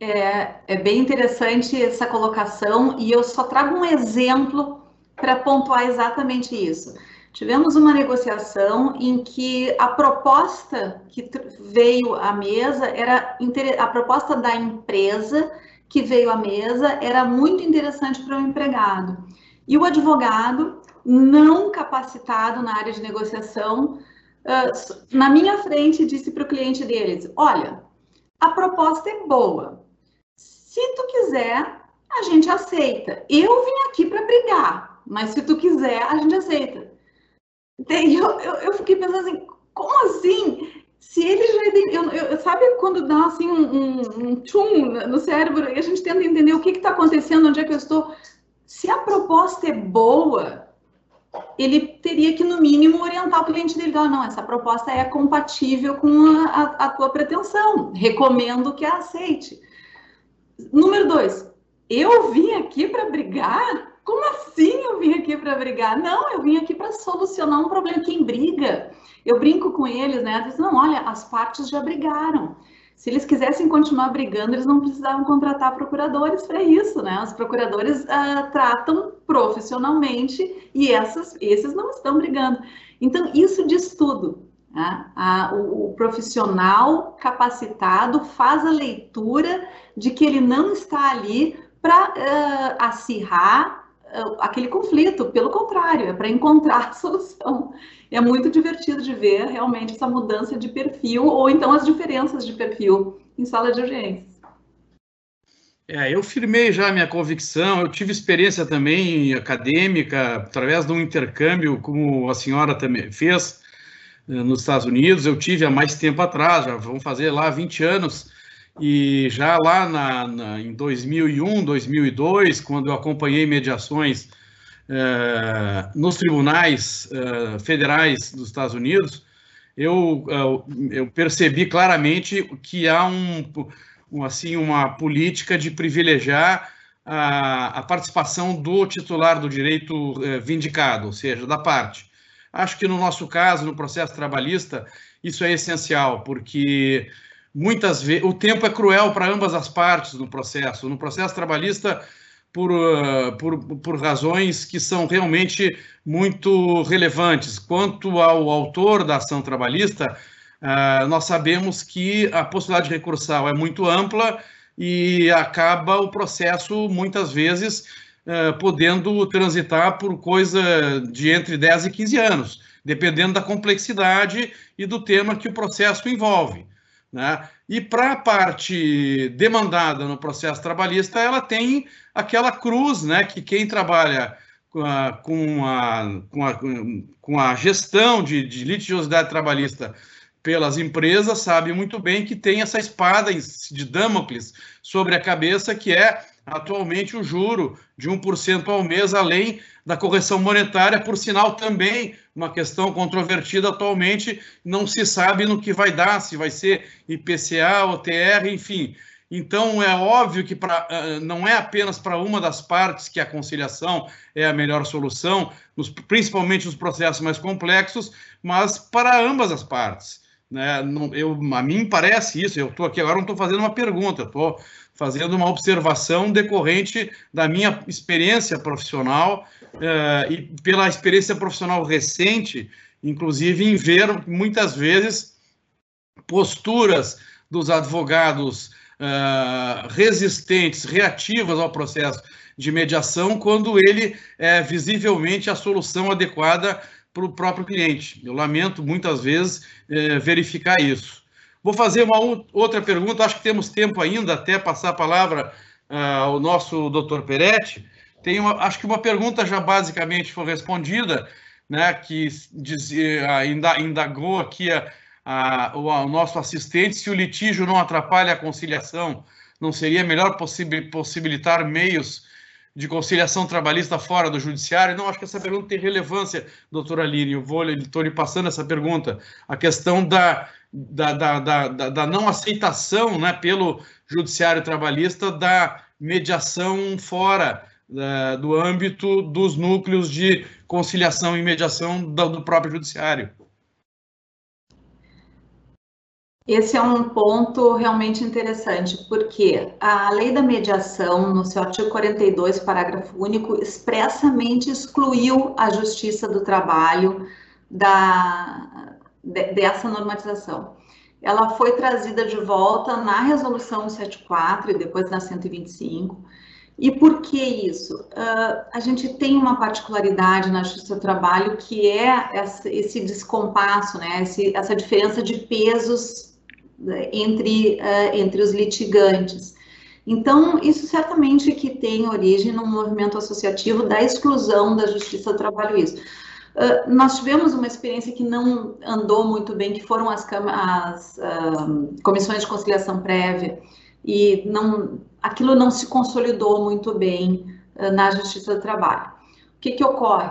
É, é bem interessante essa colocação e eu só trago um exemplo para pontuar exatamente isso. Tivemos uma negociação em que a proposta que veio à mesa era a proposta da empresa que veio à mesa era muito interessante para o empregado. E o advogado, não capacitado na área de negociação, na minha frente disse para o cliente deles: Olha, a proposta é boa, se tu quiser, a gente aceita. Eu vim aqui para brigar, mas se tu quiser, a gente aceita. Eu, eu, eu, fiquei pensando assim, como assim? Se ele já. Eu, eu, sabe quando dá assim um, um, um tchum no cérebro e a gente tenta entender o que está acontecendo, onde é que eu estou? Se a proposta é boa, ele teria que, no mínimo, orientar o cliente dele. Ah, não, essa proposta é compatível com a, a, a tua pretensão. Recomendo que a aceite. Número dois, eu vim aqui para brigar? Como assim eu vim aqui para brigar? Não, eu vim aqui para solucionar um problema. Quem briga? Eu brinco com eles, né? Diz, não, olha, as partes já brigaram. Se eles quisessem continuar brigando, eles não precisavam contratar procuradores para isso, né? Os procuradores uh, tratam profissionalmente e essas, esses não estão brigando. Então, isso diz tudo. Né? A, o, o, profissional capacitado faz a leitura de que ele não está ali para uh, acirrar uh, aquele conflito, pelo contrário, é para encontrar [LAUGHS] a solução. É muito divertido de ver realmente essa mudança de perfil ou então as diferenças de perfil em sala de audiências. É, eu firmei já a minha convicção, eu tive experiência também acadêmica, através de um intercâmbio, como a senhora também fez, eh, nos Estados Unidos, eu tive há mais tempo atrás, já vão fazer lá 20 anos, e já lá na, na, em 2001, 2002, quando eu acompanhei mediações uh, nos tribunais uh, federais dos Estados Unidos, eu, eu percebi claramente que há um, um, assim, uma política de privilegiar a, a participação do titular do direito vindicado, ou seja, da parte. Acho que no nosso caso, no processo trabalhista, isso é essencial, porque muitas vezes o tempo é cruel para ambas as partes no processo. No processo trabalhista, por, uh, por, por razões que são realmente muito relevantes. Quanto ao autor da ação trabalhista, uh, nós sabemos que a possibilidade recursal é muito ampla e acaba o processo, muitas vezes, uh, podendo transitar por coisa de entre 10 e 15 anos, dependendo da complexidade e do tema que o processo envolve. Né? E para a parte demandada no processo trabalhista, ela tem aquela cruz, né, que quem trabalha com a, com a, com a, com a gestão de, de litigiosidade trabalhista pelas empresas sabe muito bem que tem essa espada de Damocles sobre a cabeça, que é atualmente o juro de 1% ao mês, além da correção monetária, por sinal também uma questão controvertida atualmente, não se sabe no que vai dar, se vai ser IPCA, OTR, enfim. Então, é óbvio que pra, não é apenas para uma das partes que a conciliação é a melhor solução, nos, principalmente nos processos mais complexos, mas para ambas as partes. Né? Não, eu, a mim parece isso, eu estou aqui agora, não estou fazendo uma pergunta, estou fazendo uma observação decorrente da minha experiência profissional eh, e pela experiência profissional recente, inclusive em ver muitas vezes posturas dos advogados uh, resistentes, reativas ao processo de mediação, quando ele é visivelmente a solução adequada para o próprio cliente. Eu lamento muitas vezes é, verificar isso. Vou fazer uma outra pergunta, acho que temos tempo ainda até passar a palavra uh, ao nosso doutor Peretti. Tem uma, acho que uma pergunta já basicamente foi respondida, né, que dizia, ainda indagou aqui a, a, o, o, nosso assistente se o litígio não atrapalha a conciliação, não seria melhor possibilitar meios de conciliação trabalhista fora do judiciário? Não, acho que essa pergunta tem relevância, doutora Aline. Eu vou, estou lhe passando essa pergunta. A questão da, da, da, da, da não aceitação né, pelo judiciário trabalhista da mediação fora da, do âmbito dos núcleos de conciliação e mediação do, do próprio judiciário. Esse é um ponto realmente interessante, porque a lei da mediação, no seu artigo 42, parágrafo único, expressamente excluiu a justiça do trabalho da, de, dessa normatização. Ela foi trazida de volta na resolução 74 e depois na 125. E por que isso? Uh, a gente tem uma particularidade na justiça do trabalho que é essa, esse descompasso, né? Esse, essa diferença de pesos entre, uh, entre os litigantes. Então, isso certamente que tem origem no movimento associativo da exclusão da justiça do trabalho isso. Uh, nós tivemos uma experiência que não andou muito bem, que foram as, as uh, comissões de conciliação prévia, e não, aquilo não se consolidou muito bem uh, na justiça do trabalho. O que, que ocorre?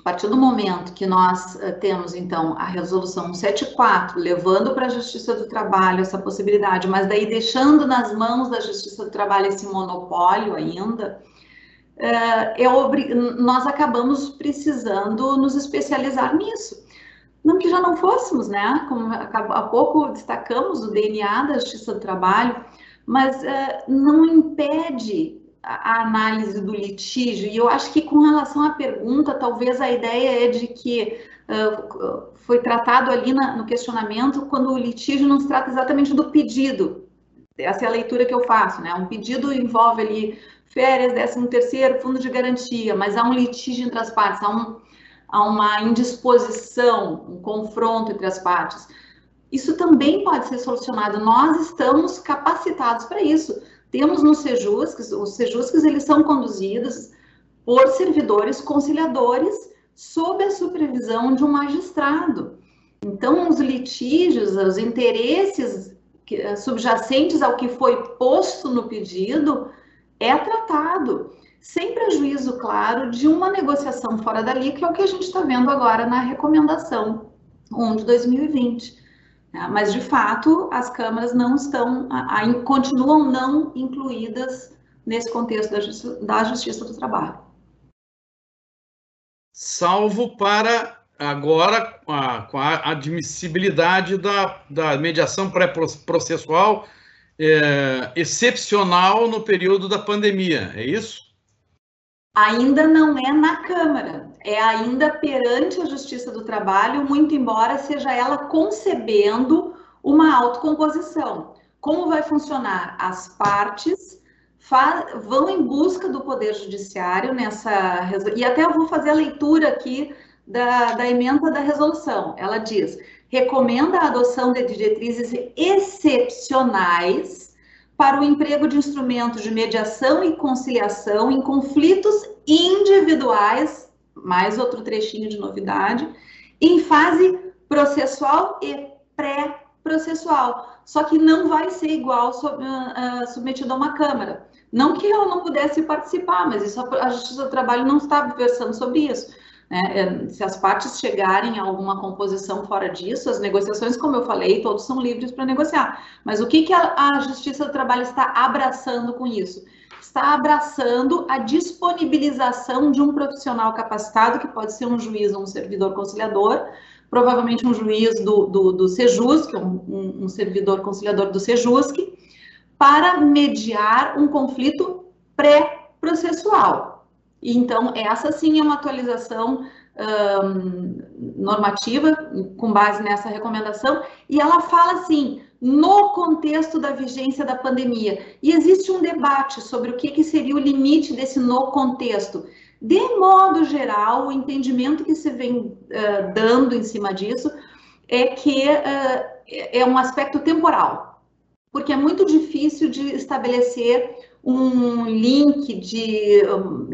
A partir do momento que nós uh, temos, então, a resolução 174, levando para a Justiça do Trabalho essa possibilidade, mas daí deixando nas mãos da Justiça do Trabalho esse monopólio ainda, é nós acabamos precisando nos especializar nisso. Não que já não fôssemos, né? Como há pouco destacamos o DNA da Justiça do Trabalho, mas uh, não impede a análise do litígio, e eu acho que com relação à pergunta, talvez a ideia é de que uh, foi tratado ali na, no questionamento quando o litígio não se trata exatamente do pedido. Essa é a leitura que eu faço, né? Um pedido envolve ali férias, décimo terceiro, fundo de garantia, mas há um litígio entre as partes, há, um, há uma indisposição, um confronto entre as partes. Isso também pode ser solucionado. Nós estamos capacitados para isso temos nos Sejusques, os Sejusques eles são conduzidos por servidores conciliadores sob a supervisão de um magistrado. Então, os litígios, os interesses eh, subjacentes ao que foi posto no pedido é tratado, sem prejuízo, claro, de uma negociação fora dali, que é o que a gente está vendo agora na recomendação 1 de 2020. Né? Mas, de fato, as câmaras não estão, continuam não incluídas nesse contexto da justiça, da justiça do trabalho. Salvo para agora, a, com a admissibilidade da, da mediação pré-processual é, excepcional no período da pandemia, é isso? Ainda não é na Câmara, é ainda perante a Justiça do Trabalho, muito embora seja ela concebendo uma autocomposição. Como vai funcionar? As partes vão em busca do Poder Judiciário nessa. E até eu vou fazer a leitura aqui da, da emenda da resolução. Ela diz: recomenda a adoção de diretrizes excepcionais para o emprego de instrumentos de mediação e conciliação em conflitos individuais, mais outro trechinho de novidade, em fase processual e pré-processual. Só que não vai ser igual uh, submetido a uma Câmara. Não que eu não pudesse participar, mas isso, a Justiça do Trabalho não está versando sobre isso. Né? É, se as partes chegarem a alguma composição fora disso, as negociações, como eu falei, todos são livres para negociar. Mas o que, que a, a Justiça do Trabalho está abraçando com isso? Está abraçando a disponibilização de um profissional capacitado, que pode ser um juiz ou um servidor conciliador, provavelmente um juiz do, do, do Sejusc, um, um, um servidor conciliador do Sejusc, para mediar um conflito pré-processual. Então, essa sim é uma atualização um, normativa com base nessa recomendação, e ela fala assim, no contexto da vigência da pandemia. E existe um debate sobre o que, que seria o limite desse no contexto. De modo geral, o entendimento que se vem uh, dando em cima disso é que uh, é um aspecto temporal, porque é muito difícil de estabelecer um link de,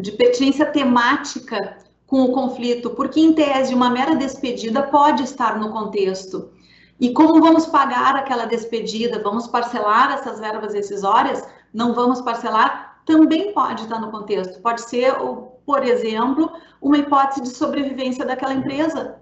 de pertinência temática com o conflito, porque em tese uma mera despedida pode estar no contexto. E como vamos pagar aquela despedida? Vamos parcelar essas verbas decisórias? Não vamos parcelar? Também pode estar no contexto. Pode ser por exemplo, uma hipótese de sobrevivência daquela empresa.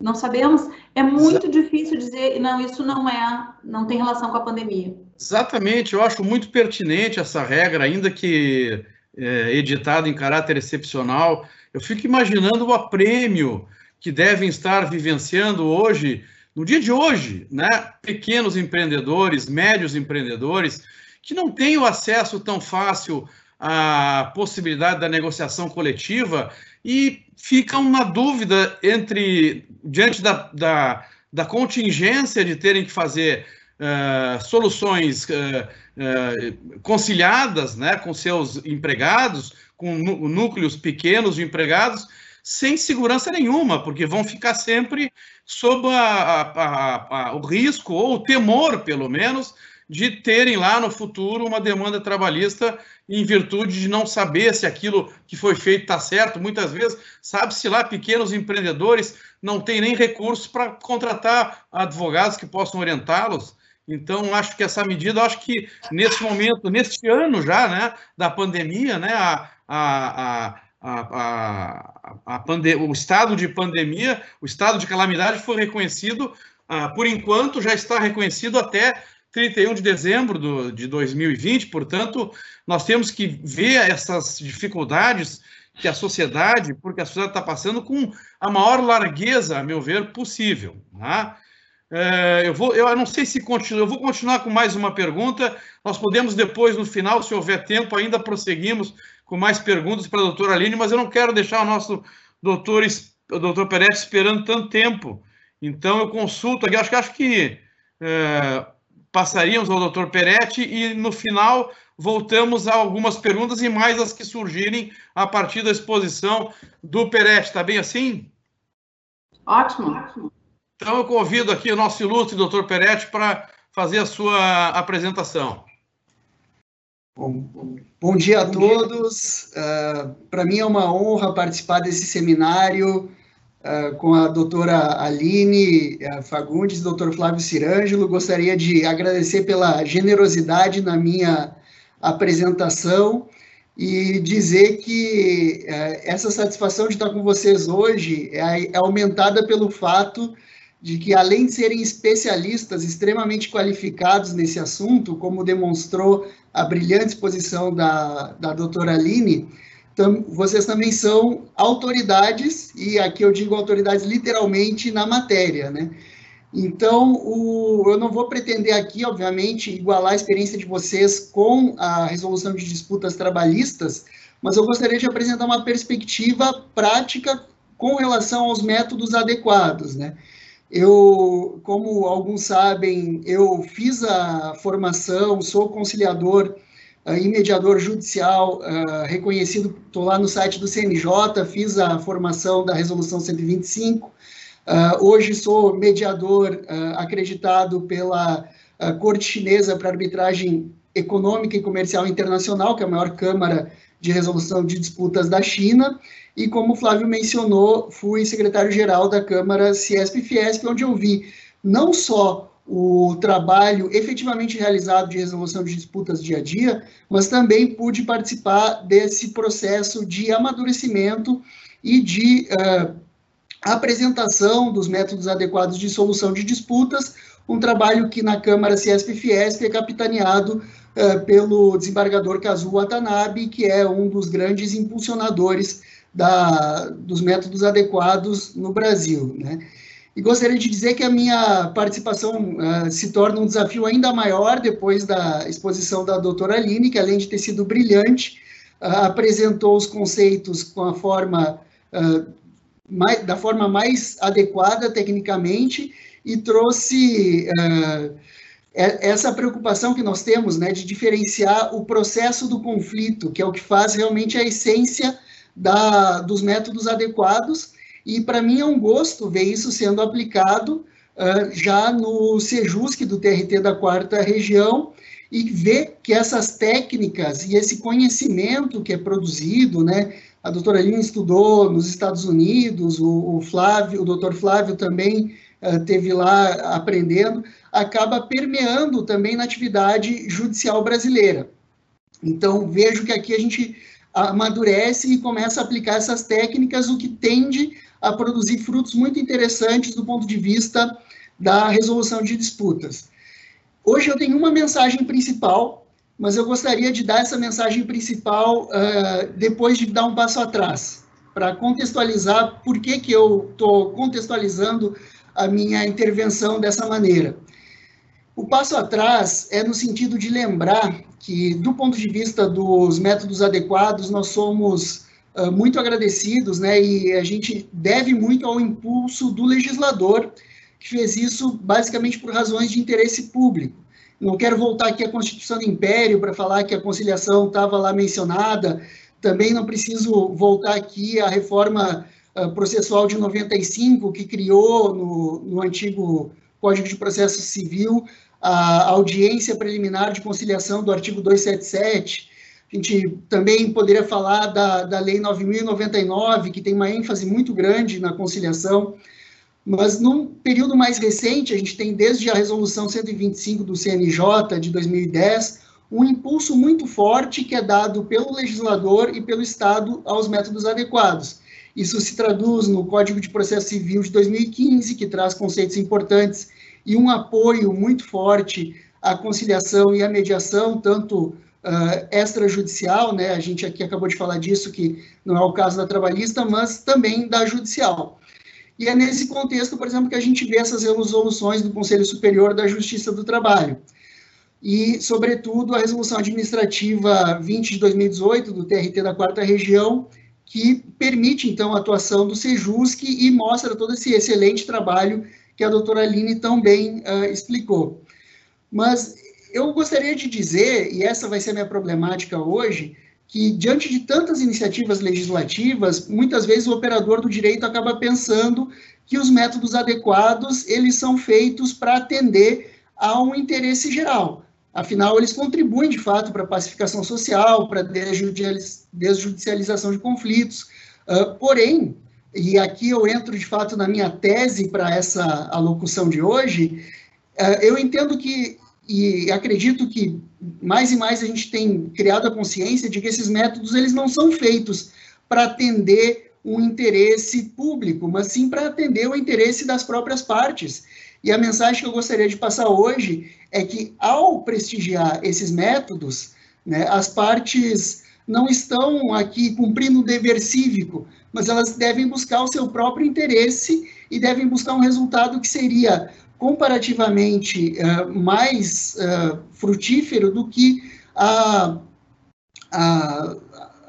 Não sabemos. É muito difícil dizer, não, isso não é, não tem relação com a pandemia. Exatamente, eu acho muito pertinente essa regra, ainda que é, editada em caráter excepcional. Eu fico imaginando o aprêmio que devem estar vivenciando hoje, no dia de hoje, né? Pequenos empreendedores, médios empreendedores, que não têm o acesso tão fácil a possibilidade da negociação coletiva e ficam na dúvida entre, diante da, da, da contingência de terem que fazer uh, soluções uh, uh, conciliadas né, com seus empregados, com núcleos pequenos de empregados, sem segurança nenhuma, porque vão ficar sempre sob a, a, a, o risco, ou o temor, pelo menos, de terem lá no futuro uma demanda trabalhista em virtude de não saber se aquilo que foi feito está certo. Muitas vezes, sabe-se lá, pequenos empreendedores não têm nem recursos para contratar advogados que possam orientá-los. Então, acho que essa medida, acho que nesse momento, neste ano já, né, da pandemia, né, a, a, a a, o estado de pandemia, o estado de calamidade foi reconhecido, ah, por enquanto já está reconhecido até 31 de dezembro do, de 2020, portanto, nós temos que ver essas dificuldades que a sociedade, porque a sociedade está passando com a maior largueza, a meu ver, possível. Né? É, eu, vou, eu não sei se continuo, eu vou continuar com mais uma pergunta. Nós podemos depois, no final, se houver tempo, ainda prosseguimos com mais perguntas para a doutora Aline, mas eu não quero deixar o nosso doutor, doutor Peretti esperando tanto tempo. Então, eu consulto aqui, acho que acho que é, passaríamos ao doutor Peretti e, no final, voltamos a algumas perguntas e mais as que surgirem a partir da exposição do Peretti. Está bem assim? Ótimo, ótimo. Então, eu convido aqui o nosso ilustre doutor Peretti para fazer a sua apresentação. Bom, bom dia a todos. Uh, ah, para mim é uma honra participar desse seminário uh, com a doutora Aline uh, Fagundes, doutor Flávio Cirângelo. Gostaria de agradecer pela generosidade na minha apresentação e dizer que uh, essa satisfação de estar com vocês hoje é, é aumentada pelo fato de que, além de serem especialistas extremamente qualificados nesse assunto, como demonstrou a brilhante exposição da, da doutora Aline, tam, vocês também são autoridades, e aqui eu digo autoridades literalmente na matéria, né? Então, o, eu não vou pretender aqui, obviamente, igualar a experiência de vocês com a resolução de disputas trabalhistas, mas eu gostaria de apresentar uma perspectiva prática com relação aos métodos adequados, né? Eu, como alguns sabem, eu fiz a formação, sou conciliador e mediador judicial reconhecido, estou lá no site do CNJ, fiz a formação da Resolução 125, hoje sou mediador acreditado pela Corte Chinesa para Arbitragem Econômica e Comercial Internacional, que é a maior câmara de resolução de disputas da China, e como o Flávio mencionou, fui secretário-geral da Câmara Ciesp-Fiesp, onde eu vi não só o trabalho efetivamente realizado de resolução de disputas dia a dia, mas também pude participar desse processo de amadurecimento e de uh, apresentação dos métodos adequados de solução de disputas, um trabalho que na Câmara Ciesp-Fiesp é capitaneado uh, pelo desembargador Kazuo Watanabe, que é um dos grandes impulsionadores da, dos métodos adequados no Brasil. Né? E gostaria de dizer que a minha participação uh, se torna um desafio ainda maior depois da exposição da doutora Aline, que além de ter sido brilhante, uh, apresentou os conceitos com a forma, uh, mais, da forma mais adequada tecnicamente e trouxe essa preocupação que nós temos né, de diferenciar o processo do conflito, que é o que faz realmente a essência da, dos métodos adequados, e para mim é um gosto ver isso sendo aplicado uh, já no Sejusc do TRT da quarta região, e ver que essas técnicas e esse conhecimento que é produzido, né, a doutora Lina estudou nos Estados Unidos, o, o Flávio, o doutor Flávio também uh, teve lá aprendendo, acaba permeando também na atividade judicial brasileira. Então, vejo que aqui a gente amadurece e começa a aplicar essas técnicas, o que tende a produzir frutos muito interessantes do ponto de vista da resolução de disputas. Hoje eu tenho uma mensagem principal, mas eu gostaria de dar essa mensagem principal uh, depois de dar um passo atrás, para contextualizar por que, que eu estou contextualizando a minha intervenção dessa maneira. O passo atrás é no sentido de lembrar que, do ponto de vista dos métodos adequados, nós somos uh, muito agradecidos, né? E a gente deve muito ao impulso do legislador, que fez isso basicamente por razões de interesse público. Não quero voltar aqui à Constituição do Império para falar que a conciliação estava lá mencionada, também não preciso voltar aqui à reforma uh, processual de 95, que criou no, no antigo Código de Processo Civil a audiência preliminar de conciliação do artigo 277. A gente também poderia falar da, da Lei 9.099, que tem uma ênfase muito grande na conciliação, mas num período mais recente, a gente tem desde a Resolução 125 do CNJ de 2010, um impulso muito forte que é dado pelo legislador e pelo Estado aos métodos adequados. Isso se traduz no Código de Processo Civil de 2015, que traz conceitos importantes e um apoio muito forte à conciliação e à mediação, tanto uh, extrajudicial, né? A gente aqui acabou de falar disso, que não é o caso da trabalhista, mas também da judicial. E é nesse contexto, por exemplo, que a gente vê essas resoluções do Conselho Superior da Justiça do Trabalho. E, sobretudo, a resolução administrativa 20 de 2018 do TRT da Quarta Região, que permite, então, a atuação do Sejusc e mostra todo esse excelente trabalho que a doutora Aline também uh, explicou. Mas eu gostaria de dizer, e essa vai ser minha problemática hoje, que diante de tantas iniciativas legislativas, muitas vezes o operador do direito acaba pensando que os métodos adequados, eles são feitos para atender a um interesse geral. Afinal, eles contribuem de fato para a pacificação social, para a desjudicialização de conflitos. Uh, porém, e aqui eu entro de fato na minha tese para essa alocução de hoje, é, eu entendo que, e acredito que mais e mais a gente tem criado a consciência de que esses métodos eles não são feitos para atender um interesse público, mas sim para atender o interesse das próprias partes. E a mensagem que eu gostaria de passar hoje é que, ao prestigiar esses métodos, né, as partes não estão aqui cumprindo o dever cívico, mas elas devem buscar o seu próprio interesse e devem buscar um resultado que seria comparativamente uh, mais uh, frutífero do que a, a,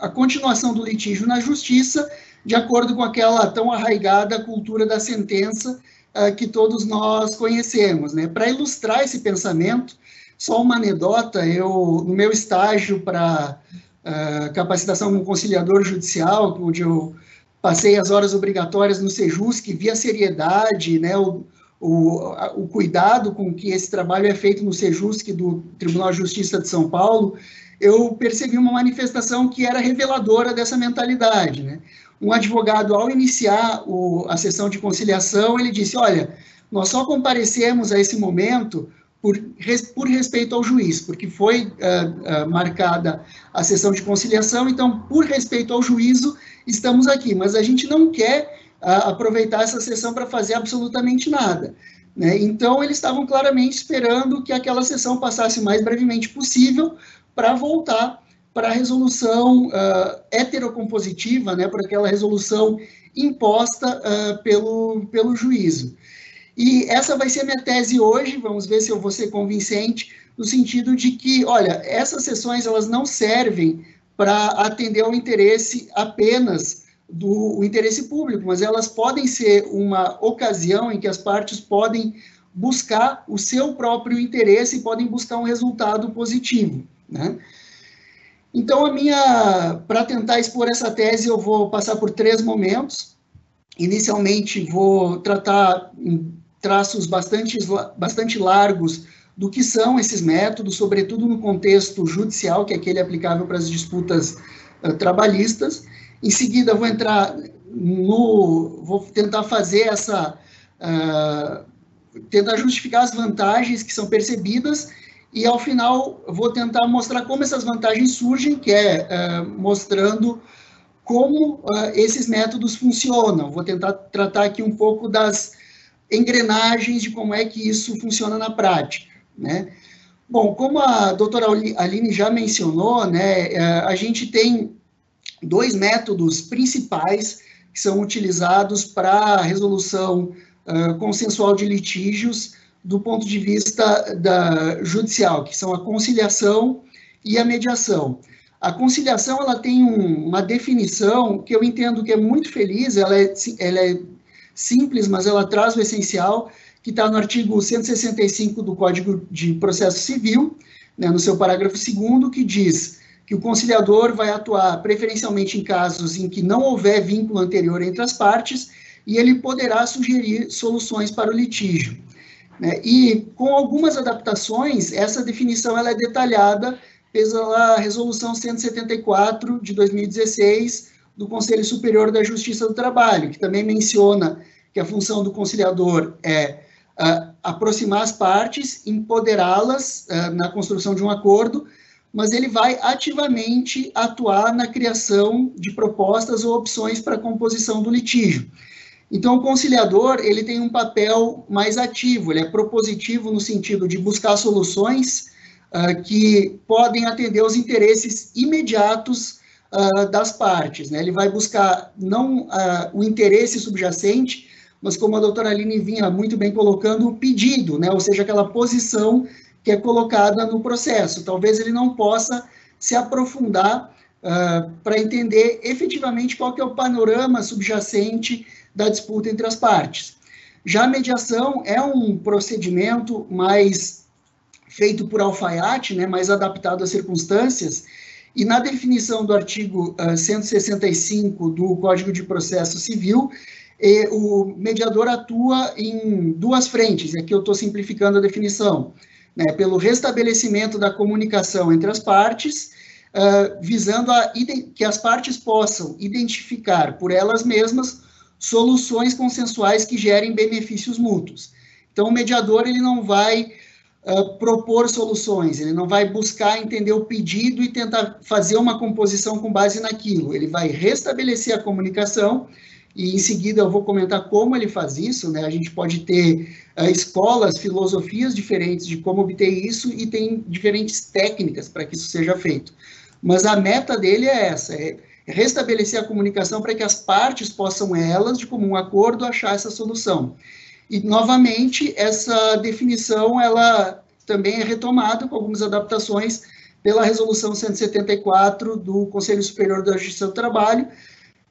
a continuação do litígio na justiça, de acordo com aquela tão arraigada cultura da sentença uh, que todos nós conhecemos. Né? Para ilustrar esse pensamento, Só uma anedota, eu, no meu estágio para capacitação como conciliador judicial, onde eu passei as horas obrigatórias no Sejusc, vi a seriedade, né, o, o, o, cuidado com que esse trabalho é feito no Sejusc do Tribunal de Justiça de São Paulo, eu percebi uma manifestação que era reveladora dessa mentalidade. Né? Um advogado, ao iniciar o, a sessão de conciliação, ele disse, olha, nós só comparecemos a esse momento por, por respeito ao juiz, porque foi uh, uh, marcada a sessão de conciliação, então, por respeito ao juízo, estamos aqui, mas a gente não quer aproveitar essa sessão para fazer absolutamente nada. Né? Então, eles estavam claramente esperando que aquela sessão passasse o mais brevemente possível para voltar para a resolução uh, heterocompositiva, né, para aquela resolução imposta uh, pelo, pelo juízo. E essa vai ser minha tese hoje, vamos ver se eu vou ser convincente, no sentido de que, olha, essas sessões elas não servem para atender ao interesse apenas do interesse público, mas elas podem ser uma ocasião em que as partes podem buscar o seu próprio interesse e podem buscar um resultado positivo, né? Então, a minha, para tentar expor essa tese, eu vou passar por três momentos. Inicialmente, vou tratar em traços bastante, bastante largos do que são esses métodos, sobretudo no contexto judicial, que é aquele aplicável para as disputas uh, trabalhistas. Em seguida, vou entrar no. Vou tentar fazer essa. Uh, tentar justificar as vantagens que são percebidas e ao final vou tentar mostrar como essas vantagens surgem, que é uh, mostrando como uh, esses métodos funcionam. Vou tentar tratar aqui um pouco das engrenagens de como é que isso funciona na prática, né? Bom, como a doutora Aline já mencionou, né, uh, a gente tem dois métodos principais que são utilizados para a resolução consensual de litígios do ponto de vista da judicial, que são a conciliação e a mediação. A conciliação ela tem um, uma definição que eu entendo que é muito feliz, ela é, ela é simples, mas ela traz o essencial, que está no artigo 165 do Código de Processo Civil, né, no seu parágrafo 2 que diz que o conciliador vai atuar preferencialmente em casos em que não houver vínculo anterior entre as partes e ele poderá sugerir soluções para o litígio. Né? E com algumas adaptações, essa definição ela é detalhada pela Resolução 174 de 2016 do Conselho Superior da Justiça do Trabalho, que também menciona que a função do conciliador é uh, aproximar as partes, empoderá-las uh, na construção de um acordo, mas ele vai ativamente atuar na criação de propostas ou opções para a composição do litígio. Então, o conciliador ele tem um papel mais ativo, ele é propositivo no sentido de buscar soluções uh, que podem atender os interesses imediatos uh, das partes. Né? Ele vai buscar não uh, o interesse subjacente, mas como a doutora Aline vinha muito bem colocando, o pedido, né? ou seja, aquela posição que é colocada no processo. Talvez ele não possa se aprofundar para entender efetivamente qual que é o panorama subjacente da disputa entre as partes. Já a mediação é um procedimento mais feito por alfaiate, né, mais adaptado às circunstâncias, e na definição do artigo uh, ah, 165 do Código de Processo Civil, eh, o mediador atua em duas frentes, aqui eu estou simplificando a definição, né, pelo restabelecimento da comunicação entre as partes, uh, visando a, que as partes possam identificar por elas mesmas soluções consensuais que gerem benefícios mútuos. Então, o mediador ele não vai uh, propor soluções, ele não vai buscar entender o pedido e tentar fazer uma composição com base naquilo. Ele vai restabelecer a comunicação e, em seguida, eu vou comentar como ele faz isso. Né? A gente pode ter escolas, filosofias diferentes de como obter isso e tem diferentes técnicas para que isso seja feito. Mas a meta dele é essa, é restabelecer a comunicação para que as partes possam, elas, de comum acordo, achar essa solução. E, novamente, essa definição, ela também é retomada com algumas adaptações pela Resolução 174 do Conselho Superior da Justiça do Trabalho,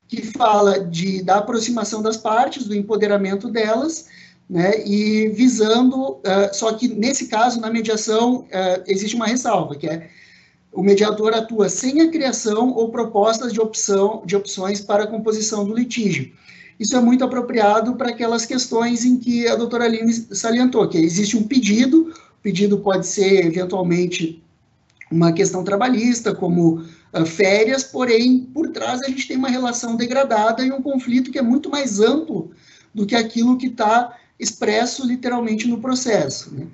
que fala de, da aproximação das partes, do empoderamento delas, né, e visando, uh, só que nesse caso, na mediação, uh, existe uma ressalva, que é o mediador atua sem a criação ou propostas de, opção, de opções para a composição do litígio. Isso é muito apropriado para aquelas questões em que a doutora Aline salientou, que existe um pedido, o pedido pode ser, eventualmente, uma questão trabalhista, como uh, férias, porém, por trás a gente tem uma relação degradada e um conflito que é muito mais amplo do que aquilo que está expresso literalmente no processo. Né?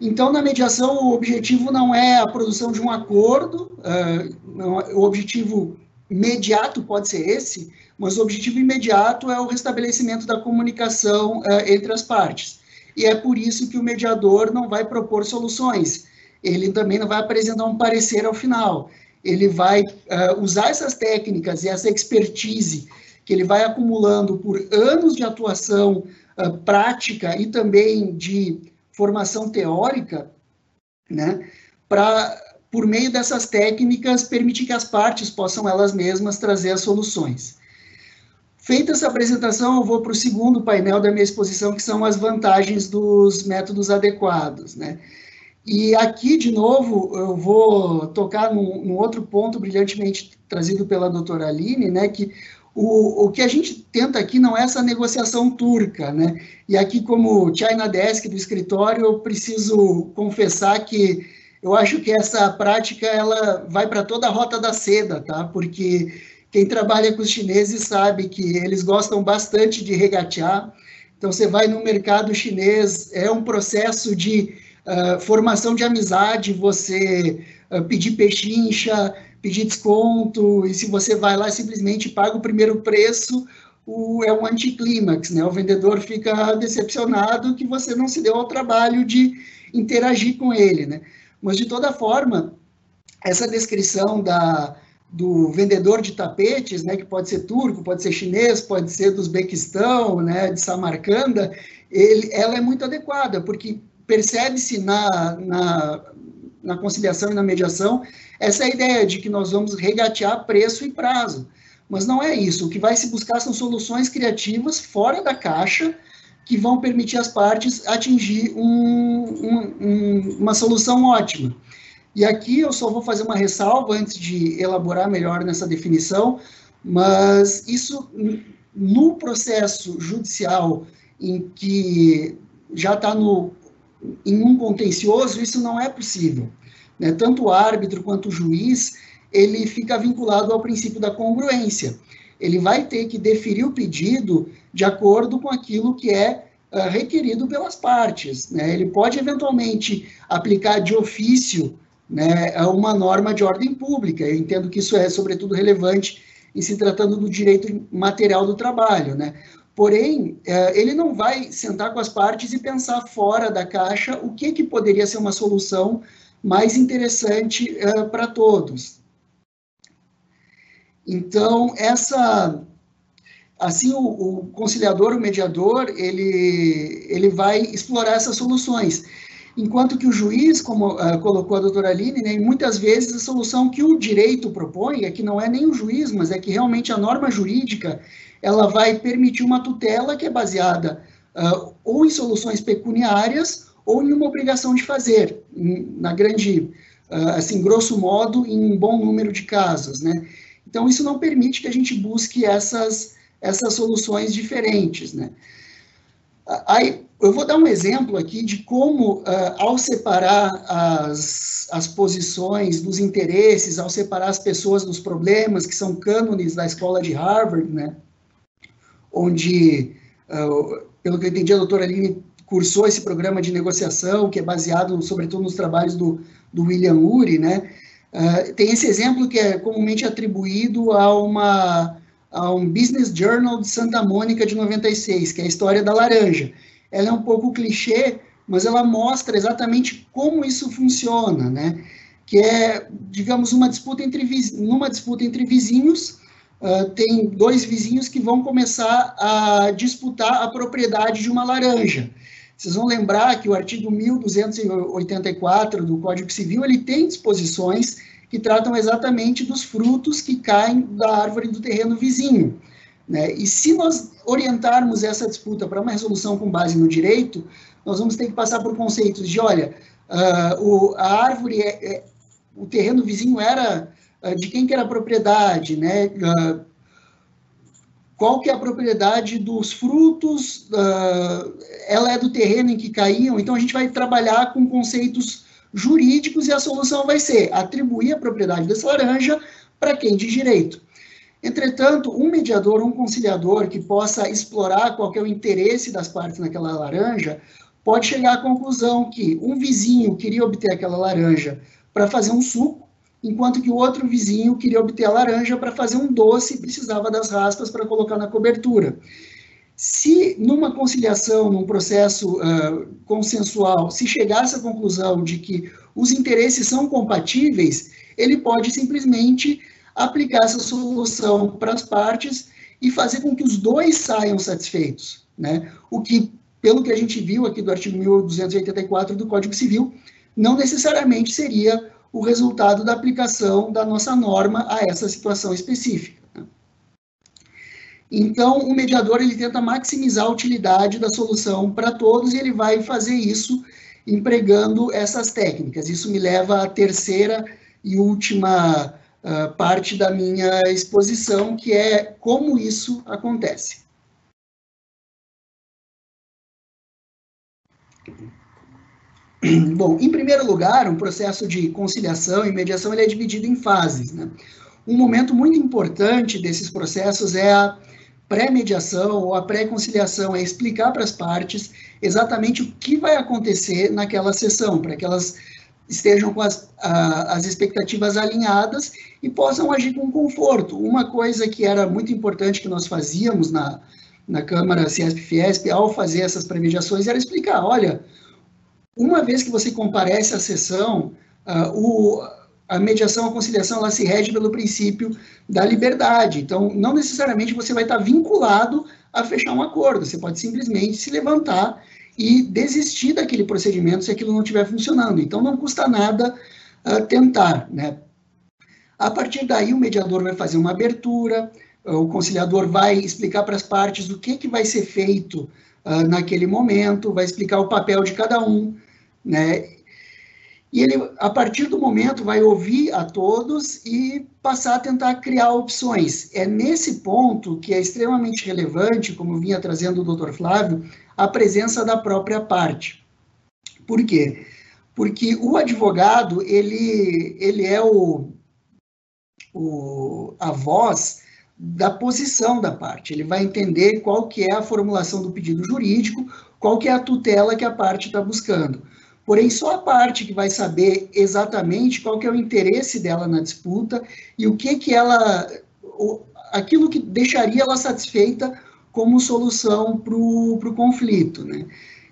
Então, na mediação, o objetivo não é a produção de um acordo, uh, não, o objetivo imediato pode ser esse, mas o objetivo imediato é o restabelecimento da comunicação uh, entre as partes. E é por isso que o mediador não vai propor soluções, ele também não vai apresentar um parecer ao final. Ele vai uh, usar essas técnicas e essa expertise que ele vai acumulando por anos de atuação uh, prática e também de formação teórica, né, para, por meio dessas técnicas, permitir que as partes possam elas mesmas trazer as soluções. Feita essa apresentação, eu vou para o segundo painel da minha exposição, que são as vantagens dos métodos adequados. Né? E aqui, de novo, eu vou tocar num, num, outro ponto brilhantemente trazido pela doutora Aline, né, que o, o que a gente tenta aqui não é essa negociação turca, né, e aqui como China Desk do escritório, eu preciso confessar que eu acho que essa prática, ela vai para toda a rota da seda, tá, porque quem trabalha com os chineses sabe que eles gostam bastante de regatear, então você vai no mercado chinês, é um processo de uh, formação de amizade, você uh, pedir pechincha, pedir desconto, e se você vai lá simplesmente paga o primeiro preço, o, é um anticlímax, né? O vendedor fica decepcionado que você não se deu ao trabalho de interagir com ele, né? Mas, de toda forma, essa descrição da, do vendedor de tapetes, né, que pode ser turco, pode ser chinês, pode ser do Uzbequistão, né, de Samarcanda, ele, ela é muito adequada, porque percebe-se na, na, na conciliação e na mediação essa ideia de que nós vamos regatear preço e prazo. Mas não é isso. O que vai se buscar são soluções criativas fora da caixa que vão permitir às partes atingir um, um, um, uma solução ótima. E aqui eu só vou fazer uma ressalva antes de elaborar melhor nessa definição, mas isso no processo judicial em que já está no em um contencioso, isso não é possível. Né? Tanto o árbitro quanto o juiz, ele fica vinculado ao princípio da congruência. Ele vai ter que deferir o pedido de acordo com aquilo que é uh, requerido pelas partes. Né? Ele pode, eventualmente, aplicar de ofício né, uma norma de ordem pública. Eu entendo que isso é, sobretudo, relevante em se tratando do direito material do trabalho. Né? Porém, é, ele não vai sentar com as partes e pensar fora da caixa o que, que poderia ser uma solução mais interessante é, para todos. Então, essa, assim, o, o, conciliador, o mediador, ele, ele vai explorar essas soluções. Enquanto que o juiz, como uh, colocou a doutora Aline, né, muitas vezes a solução que o direito propõe é que não é nem o juiz, mas é que realmente a norma jurídica ela vai permitir uma tutela que é baseada uh, ou em soluções pecuniárias ou em uma obrigação de fazer, em, na grande, uh, assim, grosso modo, em um bom número de casos, né? Então, isso não permite que a gente busque essas, essas soluções diferentes, né? Aí, eu vou dar um exemplo aqui de como, uh, ao separar as, as posições dos interesses, ao separar as pessoas dos problemas, que são cânones da escola de Harvard, né? Onde, uh, pelo que eu entendi, a doutora Aline cursou esse programa de negociação, que é baseado, sobretudo, nos trabalhos do, do William Ury, né? Uh, tem esse exemplo que é comumente atribuído a, uma, a um Business Journal de Santa Mônica de 96, que é a história da laranja. Ela é um pouco clichê, mas ela mostra exatamente como isso funciona, né? Que é, digamos, uma disputa entre, numa disputa entre vizinhos, uh, tem dois vizinhos que vão começar a disputar a propriedade de uma laranja. Vocês vão lembrar que o artigo 1284 do Código Civil, ele tem disposições que tratam exatamente dos frutos que caem da árvore do terreno vizinho. Né? E se nós orientarmos essa disputa para uma resolução com base no direito, nós vamos ter que passar por conceitos de, olha, uh, o, a árvore, é, é, o terreno vizinho era de quem que era a propriedade, né? Uh, qual que é a propriedade dos frutos, ela é do terreno em que caíam, então a gente vai trabalhar com conceitos jurídicos e a solução vai ser atribuir a propriedade dessa laranja para quem de direito. Entretanto, um mediador, um conciliador que possa explorar qual é o interesse das partes naquela laranja, pode chegar à conclusão que um vizinho queria obter aquela laranja para fazer um suco, enquanto que o outro vizinho queria obter a laranja para fazer um doce e precisava das raspas para colocar na cobertura. Se numa conciliação, num processo uh, consensual, se chegasse à conclusão de que os interesses são compatíveis, ele pode simplesmente aplicar essa solução para as partes e fazer com que os dois saiam satisfeitos, né? O que pelo que a gente viu aqui do artigo 1284 do Código Civil, não necessariamente seria o resultado da aplicação da nossa norma a essa situação específica. Né? Então, o mediador ele tenta maximizar a utilidade da solução para todos e ele vai fazer isso empregando essas técnicas. Isso me leva à terceira e última uh, parte da minha exposição, que é como isso acontece. [CLEARS THROAT] Bom, em primeiro lugar, um processo de conciliação e mediação ele é dividido em fases. Né? Um momento muito importante desses processos é a pré-mediação ou a pré-conciliação, é explicar para as partes exatamente o que vai acontecer naquela sessão, para que elas estejam com as, a, as expectativas alinhadas e possam agir com conforto. Uma coisa que era muito importante que nós fazíamos na, na Câmara Ciesp-Fiesp, ao fazer essas premediações, era explicar, olha, uma vez que você comparece à sessão, uh, o, a mediação, a conciliação, ela se rege pelo princípio da liberdade. Então, não necessariamente você vai estar vinculado a fechar um acordo, você pode simplesmente se levantar e desistir daquele procedimento se aquilo não estiver funcionando. Então, não custa nada uh, tentar, né? A partir daí, o mediador vai fazer uma abertura, o conciliador vai explicar para as partes o que, que vai ser feito uh, naquele momento, vai explicar o papel de cada um, né? E ele, a partir do momento, vai ouvir a todos e passar a tentar criar opções. É nesse ponto que é extremamente relevante, como vinha trazendo o doutor Flávio, a presença da própria parte. Por quê? Porque o advogado, ele, ele é o, o, a voz da posição da parte. Ele vai entender qual que é a formulação do pedido jurídico, qual que é a tutela que a parte está buscando. Porém, só a parte que vai saber exatamente qual que é o interesse dela na disputa e o que que ela, aquilo que deixaria ela satisfeita como solução para o conflito, né?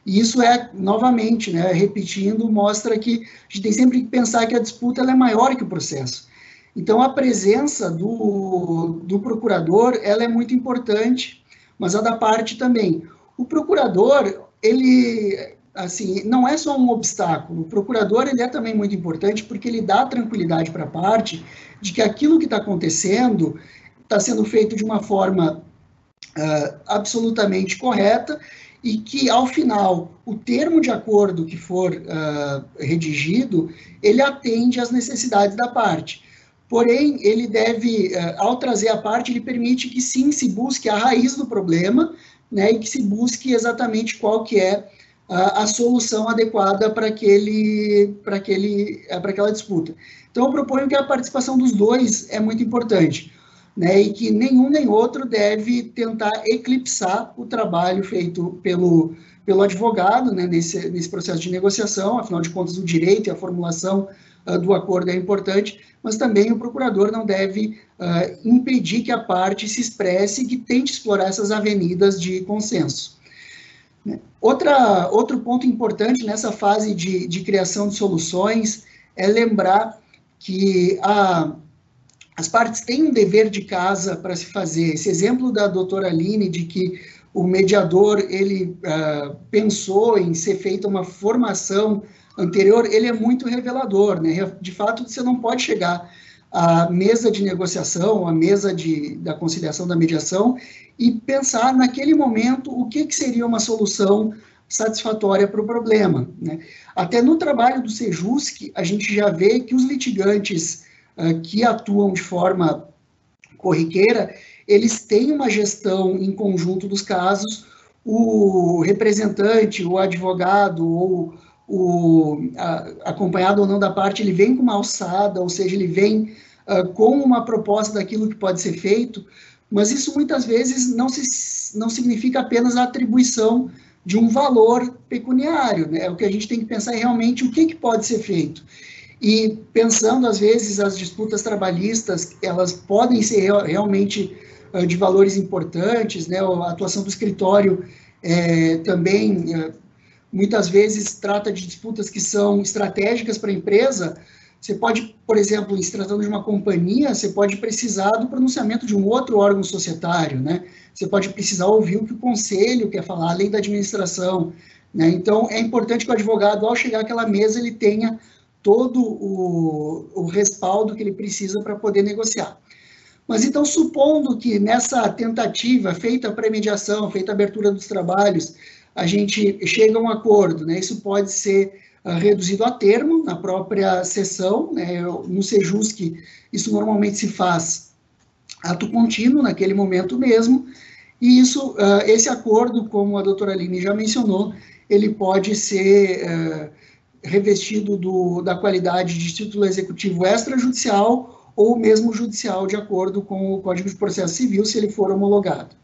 E isso é, novamente, né, repetindo, mostra que a gente tem sempre que pensar que a disputa é maior que o processo. Então, a presença do, do procurador, ela é muito importante, mas a da parte também. O procurador, ele, assim, não é só um obstáculo. O procurador, ele é também muito importante porque ele dá tranquilidade para a parte de que aquilo que está acontecendo está sendo feito de uma forma uh, absolutamente correta e que, ao final, o termo de acordo que for uh, redigido, ele atende às necessidades da parte. Porém, ele deve, ao trazer a parte, ele permite que sim se busque a raiz do problema, né, e que se busque exatamente qual que é a, a solução adequada para aquele, para aquele, eh, para aquela disputa. Então, eu proponho que a participação dos dois é muito importante, né, e que nenhum nem outro deve tentar eclipsar o trabalho feito pelo, pelo advogado, né, nesse, nesse processo de negociação, afinal de contas, o direito e a formulação uh, do acordo é importante, mas também o procurador não deve uh, impedir que a parte se expresse e que tente explorar essas avenidas de consenso. Outra, outro ponto importante nessa fase de, de criação de soluções é lembrar que a, as partes têm um dever de casa para se fazer. Esse exemplo da doutora Aline de que o mediador ele uh, pensou em ser feita uma formação anterior, ele é muito revelador, né? De fato, você não pode chegar a mesa de negociação, a mesa de, da conciliação da mediação e pensar naquele momento o que, que seria uma solução satisfatória para o problema. Né? Até no trabalho do Sejusc, a gente já vê que os litigantes uh, que atuam de forma corriqueira, eles têm uma gestão em conjunto dos casos, o representante, o advogado ou o a, acompanhado ou não da parte, ele vem com uma alçada, ou seja, ele vem uh, com uma proposta daquilo que pode ser feito, mas isso muitas vezes não, se, não significa apenas a atribuição de um valor pecuniário, né? O que a gente tem que pensar é realmente o que, que pode ser feito. E pensando, às vezes, as disputas trabalhistas, elas podem ser realmente uh, de valores importantes, né? A atuação do escritório é, também uh, muitas vezes trata de disputas que são estratégicas para a empresa. Você pode, por exemplo, se tratando de uma companhia, você pode precisar do pronunciamento de um outro órgão societário, né? Você pode precisar ouvir o que o conselho quer falar, além da administração, né? Então, é importante que o advogado, ao chegar àquela mesa, ele tenha todo o, o respaldo que ele precisa para poder negociar. Mas então, supondo que nessa tentativa feita a pré-mediação, feita a abertura dos trabalhos, a gente chega a um acordo, né? Isso pode ser reduzido a termo na própria sessão, né? No Sejusc, isso normalmente se faz ato contínuo naquele momento mesmo, e isso, uh, esse acordo, como a doutora Aline já mencionou, ele pode ser uh, revestido do, da qualidade de título executivo extrajudicial ou mesmo judicial, de acordo com o Código de Processo Civil, se ele for homologado.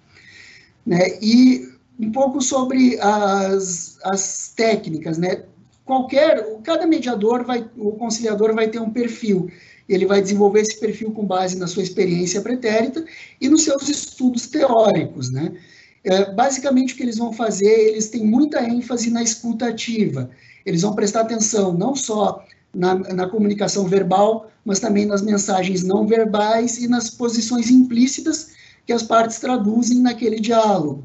Né? E um pouco sobre as, as técnicas, né? Qualquer, cada mediador vai, o conciliador vai ter um perfil. Ele vai desenvolver esse perfil com base na sua experiência pretérita e nos seus estudos teóricos, né? É, basicamente, o que eles vão fazer, eles têm muita ênfase na escuta ativa. Eles vão prestar atenção não só na, na, comunicação verbal, mas também nas mensagens não verbais e nas posições implícitas que as partes traduzem naquele diálogo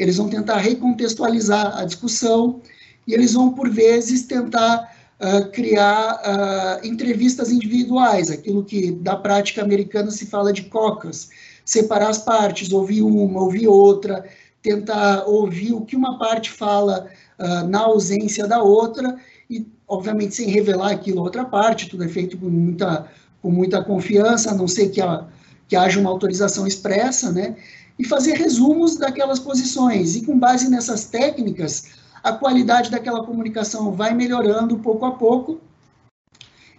eles vão tentar recontextualizar a discussão e eles vão, por vezes, tentar uh, criar uh, entrevistas individuais, aquilo que da prática americana se fala de cocas, separar as partes, ouvir uma, ouvir outra, tentar ouvir o que uma parte fala uh, na ausência da outra e, obviamente, sem revelar aquilo outra parte, tudo é feito com muita, com muita confiança, a não ser que, a, que haja uma autorização expressa, né? e fazer resumos daquelas posições. E com base nessas técnicas, a qualidade daquela comunicação vai melhorando pouco a pouco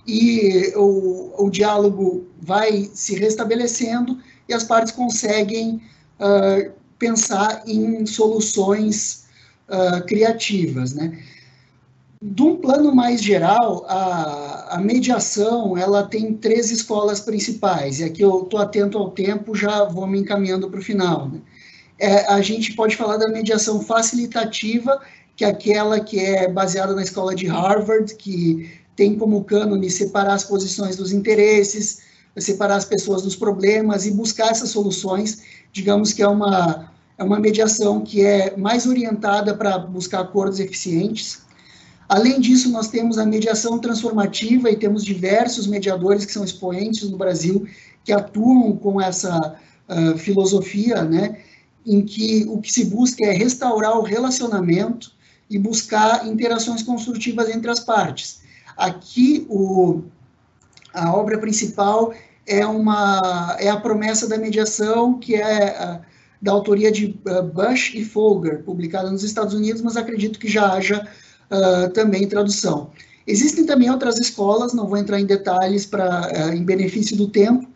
e o, o diálogo vai se restabelecendo e as partes conseguem uh, pensar em soluções uh, criativas, né? De um plano mais geral, a, a mediação ela tem três escolas principais, e aqui eu estou atento ao tempo, já vou me encaminhando para o final. Né? É, a gente pode falar da mediação facilitativa, que é aquela que é baseada na escola de Harvard, que tem como cânone separar as posições dos interesses, separar as pessoas dos problemas e buscar essas soluções. Digamos que é uma, é uma mediação que é mais orientada para buscar acordos eficientes. Além disso, nós temos a mediação transformativa e temos diversos mediadores que são expoentes no Brasil que atuam com essa uh, filosofia, né, em que o que se busca é restaurar o relacionamento e buscar interações construtivas entre as partes. Aqui, o, a obra principal é, uma, é a promessa da mediação, que é uh, da autoria de uh, Bush e Folger, publicada nos Estados Unidos, mas acredito que já haja uh, também tradução. Existem também outras escolas, não vou entrar em detalhes para uh, em benefício do tempo,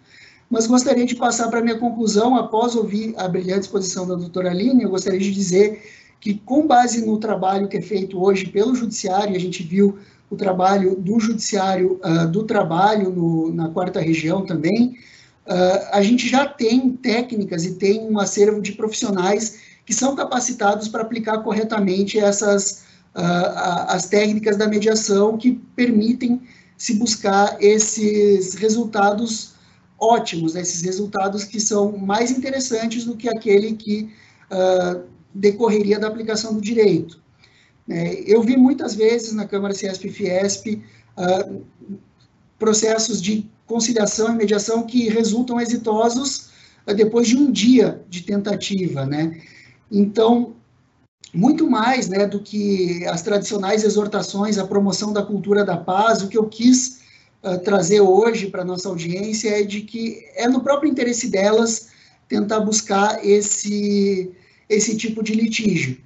mas gostaria de passar para a minha conclusão, após ouvir a brilhante exposição da doutora Aline, eu gostaria de dizer que, com base no trabalho que é feito hoje pelo Judiciário, a gente viu o trabalho do Judiciário uh, do Trabalho no, na quarta região também, uh, a gente já tem técnicas e tem um acervo de profissionais que são capacitados para aplicar corretamente essas uh, as técnicas da mediação que permitem se buscar esses resultados ótimos, né, esses resultados que são mais interessantes do que aquele que uh, decorreria da aplicação do direito. É, eu vi muitas vezes na Câmara CESP e Fiesp uh, processos de conciliação e mediação que resultam exitosos depois de um dia de tentativa, né? Então, muito mais né, do que as tradicionais exortações à promoção da cultura da paz, o que eu quis uh, trazer hoje para a nossa audiência é de que é no próprio interesse delas tentar buscar esse, esse tipo de litígio.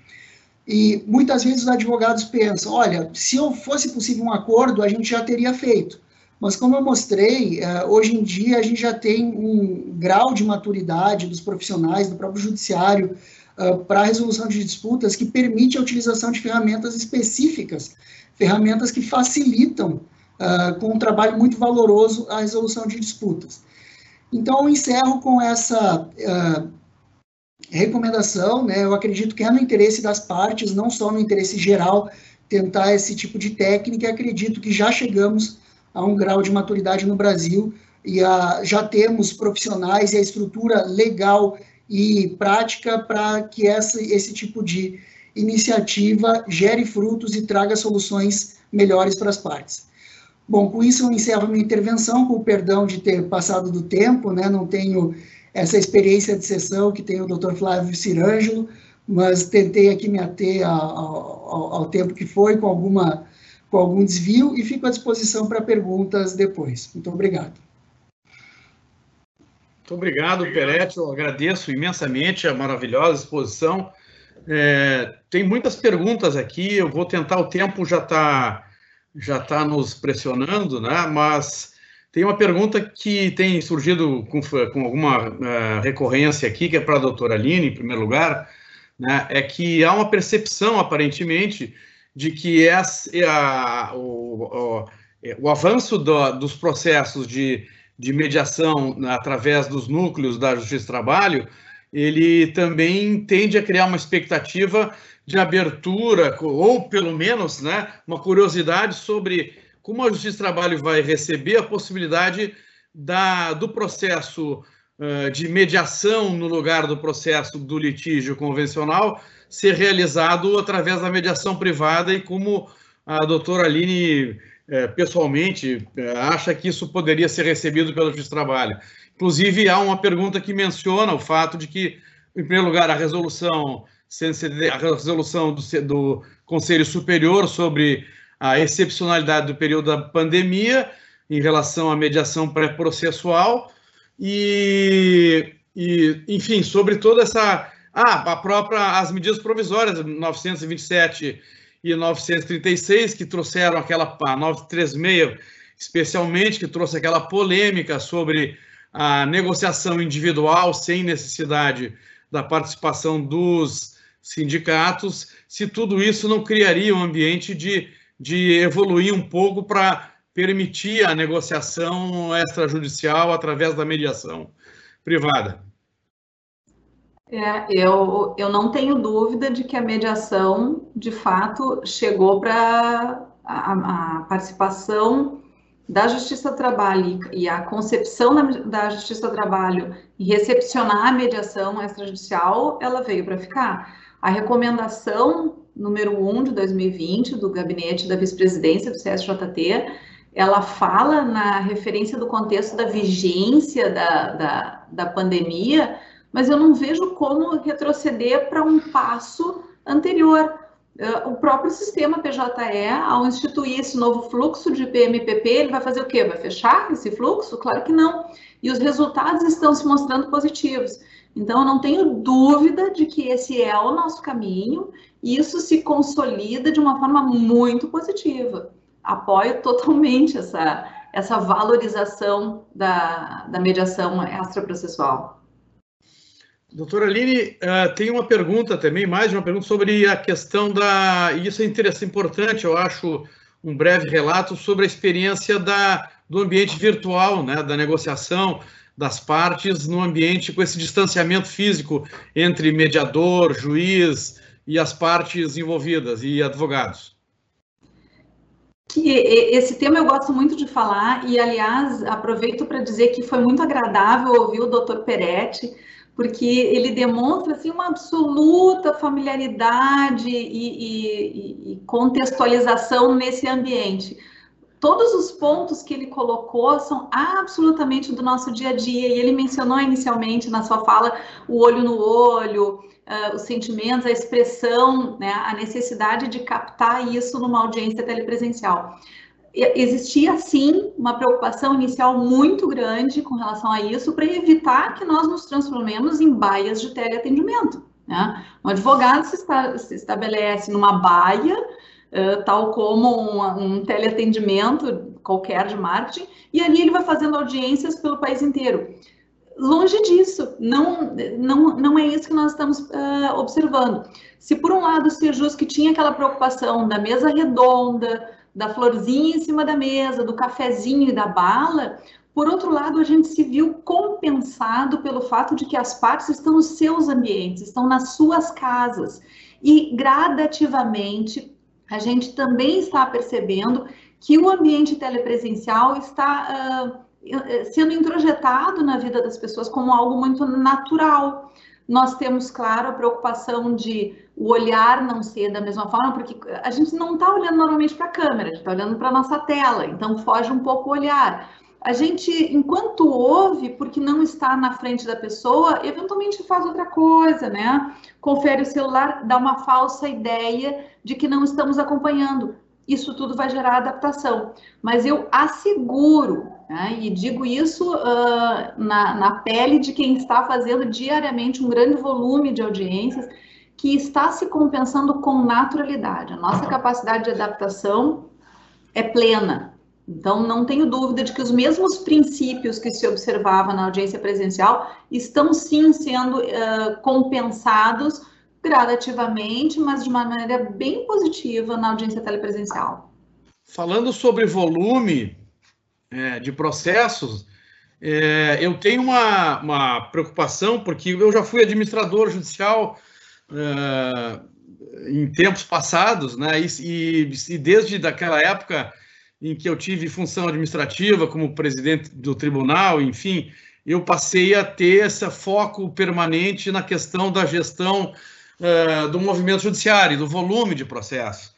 E muitas vezes os advogados pensam: olha, se fosse possível um acordo, a gente já teria feito. Mas, como eu mostrei, uh, hoje em dia a gente já tem um grau de maturidade dos profissionais, do próprio judiciário, uh, para a resolução de disputas que permite a utilização de ferramentas específicas, ferramentas que facilitam, uh, com um trabalho muito valoroso, a resolução de disputas. Então, eu encerro com essa recomendação, né? eu acredito que é no interesse das partes, não só no interesse geral, tentar esse tipo de técnica, acredito que já chegamos a um grau de maturidade no Brasil e a, já temos profissionais e a estrutura legal e prática para que essa, esse tipo de iniciativa gere frutos e traga soluções melhores para as partes. Bom, com isso eu encerro minha intervenção, com o perdão de ter passado do tempo, né? não tenho essa experiência de sessão que tem o Dr. Flávio Cirângelo, mas tentei aqui me ater ao, ao, ao tempo que foi, com, alguma, com algum desvio, e fico à disposição para perguntas depois. Muito obrigado. Muito obrigado, Peretti. Eu agradeço imensamente a maravilhosa exposição. É, tem muitas perguntas aqui, eu vou tentar, o tempo já está já tá nos pressionando, né? mas tem uma pergunta que tem surgido com, com alguma uh, recorrência aqui, que é para a doutora Aline, em primeiro lugar, né? é que há uma percepção, aparentemente, de que essa, a, o, o, o avanço do, dos processos de de mediação através dos núcleos da Justiça do Trabalho, ele também tende a criar uma expectativa de abertura, ou pelo menos né, uma curiosidade sobre como a Justiça do Trabalho vai receber a possibilidade da, do processo uh, de mediação no lugar do processo do litígio convencional ser realizado através da mediação privada e como a doutora Aline é, pessoalmente, é, acha que isso poderia ser recebido pelo Justiça do Trabalho. Inclusive, há uma pergunta que menciona o fato de que, em primeiro lugar, a resolução, a resolução do, do Conselho Superior sobre a excepcionalidade do período da pandemia em relação à mediação pré-processual e, e, enfim, sobre toda essa... Ah, a própria, as medidas provisórias, 927 e 936, que trouxeram aquela, a 936, especialmente, que trouxe aquela polêmica sobre a negociação individual sem necessidade da participação dos sindicatos, se tudo isso não criaria um ambiente de, de evoluir um pouco para permitir a negociação extrajudicial através da mediação privada. É, eu, eu não tenho dúvida de que a mediação, de fato, chegou para a, a, participação da Justiça do Trabalho e a concepção da, da Justiça do Trabalho em recepcionar a mediação extrajudicial, ela veio para ficar. A recomendação número 1 de 2020 do gabinete da vice-presidência do CSJT, ela fala na referência do contexto da vigência da, da, da pandemia, mas eu não vejo como retroceder para um passo anterior. Uh, o próprio sistema PJE, ao instituir esse novo fluxo de PMPP, ele vai fazer o quê? Vai fechar esse fluxo? Claro que não. E os resultados estão se mostrando positivos. Então, eu não tenho dúvida de que esse é o nosso caminho isso se consolida de uma forma muito positiva. Apoio totalmente essa, essa valorização da, da mediação extraprocessual. Doutora Aline, uh, tem uma pergunta também, mais de uma pergunta sobre a questão da. E isso é interessante, importante, eu acho, um breve relato sobre a experiência da, do ambiente virtual, né, da negociação das partes no ambiente com esse distanciamento físico entre mediador, juiz e as partes envolvidas e advogados. Que esse tema eu gosto muito de falar e, aliás, aproveito para dizer que foi muito agradável ouvir o Dr. Peretti porque ele demonstra assim, uma absoluta familiaridade e, e, e contextualização nesse ambiente. todos os pontos que ele colocou são absolutamente do nosso dia a dia, e ele mencionou inicialmente na sua fala o olho no olho, uh, os sentimentos, a expressão, né, a necessidade de captar isso numa audiência telepresencial. Existia sim uma preocupação inicial muito grande com relação a isso, para evitar que nós nos transformemos em baias de teleatendimento. Né? Um advogado se, se estabelece numa baia, uh, tal como um, um teleatendimento qualquer de marketing, e ali ele vai fazendo audiências pelo país inteiro longe disso, não, não, não é isso que nós estamos uh, observando. Se por um lado o Sejus que tinha aquela preocupação da mesa redonda, da florzinha em cima da mesa, do cafezinho e da bala, por outro lado, a gente se viu compensado pelo fato de que as partes estão nos seus ambientes, estão nas suas casas. E gradativamente, a gente também está percebendo que o ambiente telepresencial está. Uh, sendo introjetado na vida das pessoas como algo muito natural. Nós temos, claro, a preocupação de o olhar não ser da mesma forma, porque a gente não está olhando normalmente para a câmera, a gente está olhando para a nossa tela, então foge um pouco o olhar. A gente, enquanto ouve, porque não está na frente da pessoa, eventualmente faz outra coisa, né? Confere o celular, dá uma falsa ideia de que não estamos acompanhando. Isso tudo vai gerar adaptação. Mas eu asseguro né? E digo isso uh, na, na pele de quem está fazendo diariamente um grande volume de audiências, que está se compensando com naturalidade. A nossa capacidade de adaptação é plena. Então, não tenho dúvida de que os mesmos princípios que se observava na audiência presencial estão sim sendo uh, compensados gradativamente, mas de maneira bem positiva na audiência telepresencial. Falando sobre volume, é, de processos, é, eu tenho uma, uma preocupação, porque eu já fui administrador judicial é, em tempos passados, né? E, e, desde daquela época em que eu tive função administrativa como presidente do tribunal, enfim, eu passei a ter esse foco permanente na questão da gestão uh, do movimento judiciário, do volume de processos.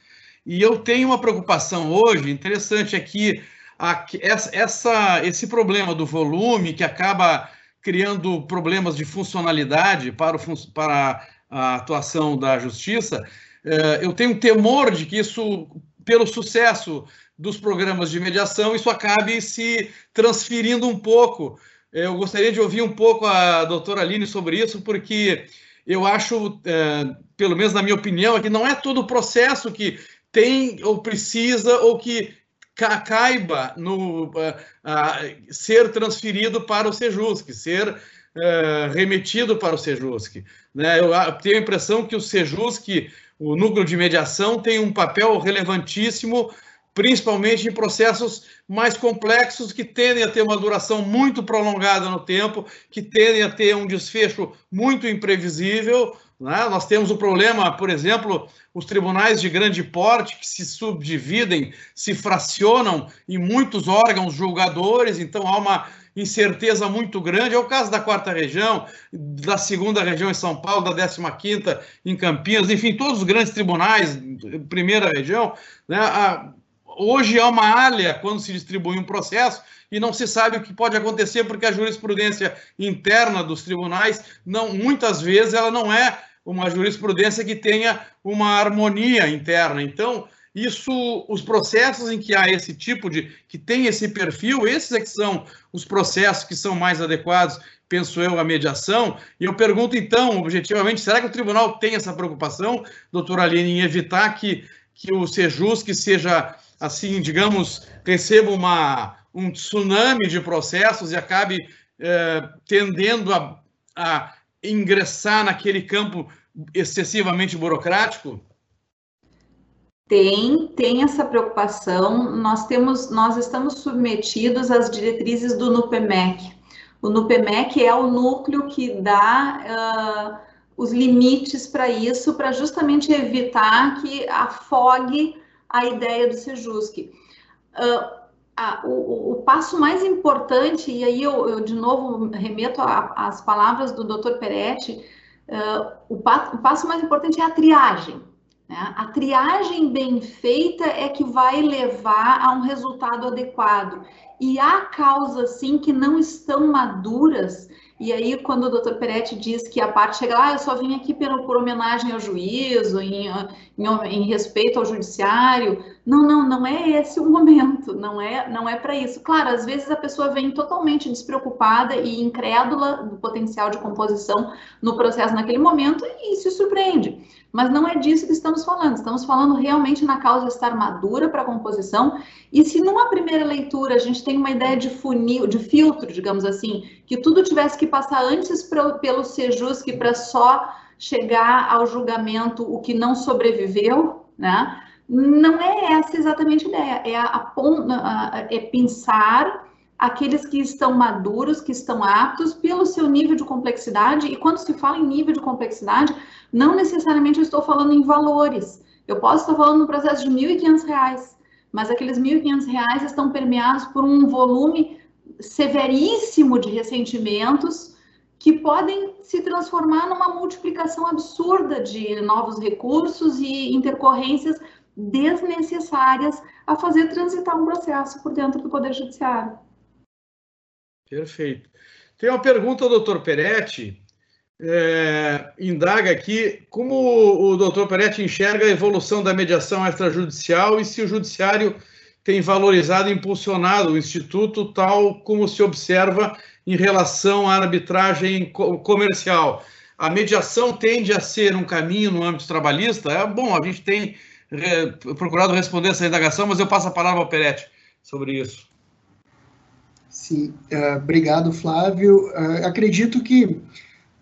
E eu tenho uma preocupação hoje, interessante, é que a, essa, esse problema do volume que acaba criando problemas de funcionalidade para, o, para a atuação da justiça, eh, eu tenho temor de que isso, pelo sucesso dos programas de mediação, isso acabe se transferindo um pouco. Eu gostaria de ouvir um pouco a doutora Aline sobre isso, porque eu acho, eh, pelo menos na minha opinião, é que não é todo o processo que tem ou precisa ou que caiba no uh, uh, ser transferido para o Sejusc, ser uh, remetido para o Sejusc. Né? Eu tenho a impressão que o Sejusc, o núcleo de mediação, tem um papel relevantíssimo, principalmente em processos mais complexos que tendem a ter uma duração muito prolongada no tempo, que tendem a ter um desfecho muito imprevisível, né? Nós temos o problema, por exemplo, os tribunais de grande porte que se subdividem, se fracionam em muitos órgãos julgadores, então há uma incerteza muito grande. É o caso da quarta região, da segunda região em São Paulo, da décima quinta em Campinas, enfim, todos os grandes tribunais, primeira região. Né? Hoje há uma alha quando se distribui um processo e não se sabe o que pode acontecer porque a jurisprudência interna dos tribunais não muitas vezes ela não é uma jurisprudência que tenha uma harmonia interna. Então, isso, os processos em que há esse tipo de, que tem esse perfil, esses é que são os processos que são mais adequados, penso eu, à mediação. E eu pergunto, então, objetivamente, será que o tribunal tem essa preocupação, doutora Aline, em evitar que, que o Sejus, que seja, assim, digamos, receba uma, um tsunami de processos e acabe eh, tendendo a, a ingressar naquele campo excessivamente burocrático? Tem, tem essa preocupação. Nós temos, nós estamos submetidos às diretrizes do NUPEMEC. O NUPEMEC é o núcleo que dá uh, os limites para isso, para justamente evitar que afogue a ideia do SEJUSC. Uh, o, o, passo mais importante, e aí eu, eu de novo remeto às palavras do Dr. Peretti, uh, o, passo, o, passo, mais importante é a triagem. Né? A triagem bem feita é que vai levar a um resultado adequado. E há causas, sim, que não estão maduras e aí, quando o doutor Peretti diz que a parte chega lá, ah, eu só vim aqui por, homenagem ao juízo, em, em, em, respeito ao judiciário. Não, não, não é esse o momento, não é, não é para isso. Claro, às vezes a pessoa vem totalmente despreocupada e incrédula do potencial de composição no processo naquele momento e se surpreende. Mas não é disso que estamos falando. Estamos falando realmente na causa estar madura para a composição. E se numa primeira leitura a gente tem uma ideia de funil, de filtro, digamos assim, que tudo tivesse que passar antes pra, pelo Sejusc para só chegar ao julgamento o que não sobreviveu, né? Não é essa exatamente a ideia. É, a, a, é pensar aqueles que estão maduros, que estão aptos pelo seu nível de complexidade. E quando se fala em nível de complexidade, não necessariamente eu estou falando em valores. Eu posso estar falando no processo de R$ 1.500, mas aqueles R$ 1.500 estão permeados por um volume severíssimo de ressentimentos que podem se transformar numa multiplicação absurda de novos recursos e intercorrências desnecessárias a fazer transitar um processo por dentro do Poder Judiciário. Perfeito. Tem uma pergunta, doutor Peretti, é, indaga aqui como o doutor Peretti enxerga a evolução da mediação extrajudicial e se o judiciário tem valorizado e impulsionado o Instituto tal como se observa em relação à arbitragem comercial. A mediação tende a ser um caminho no âmbito trabalhista? É bom, a gente tem é, procurado responder essa indagação, mas eu passo a palavra ao Peretti sobre isso. Sim, uh, obrigado, Flávio. Uh, acredito que,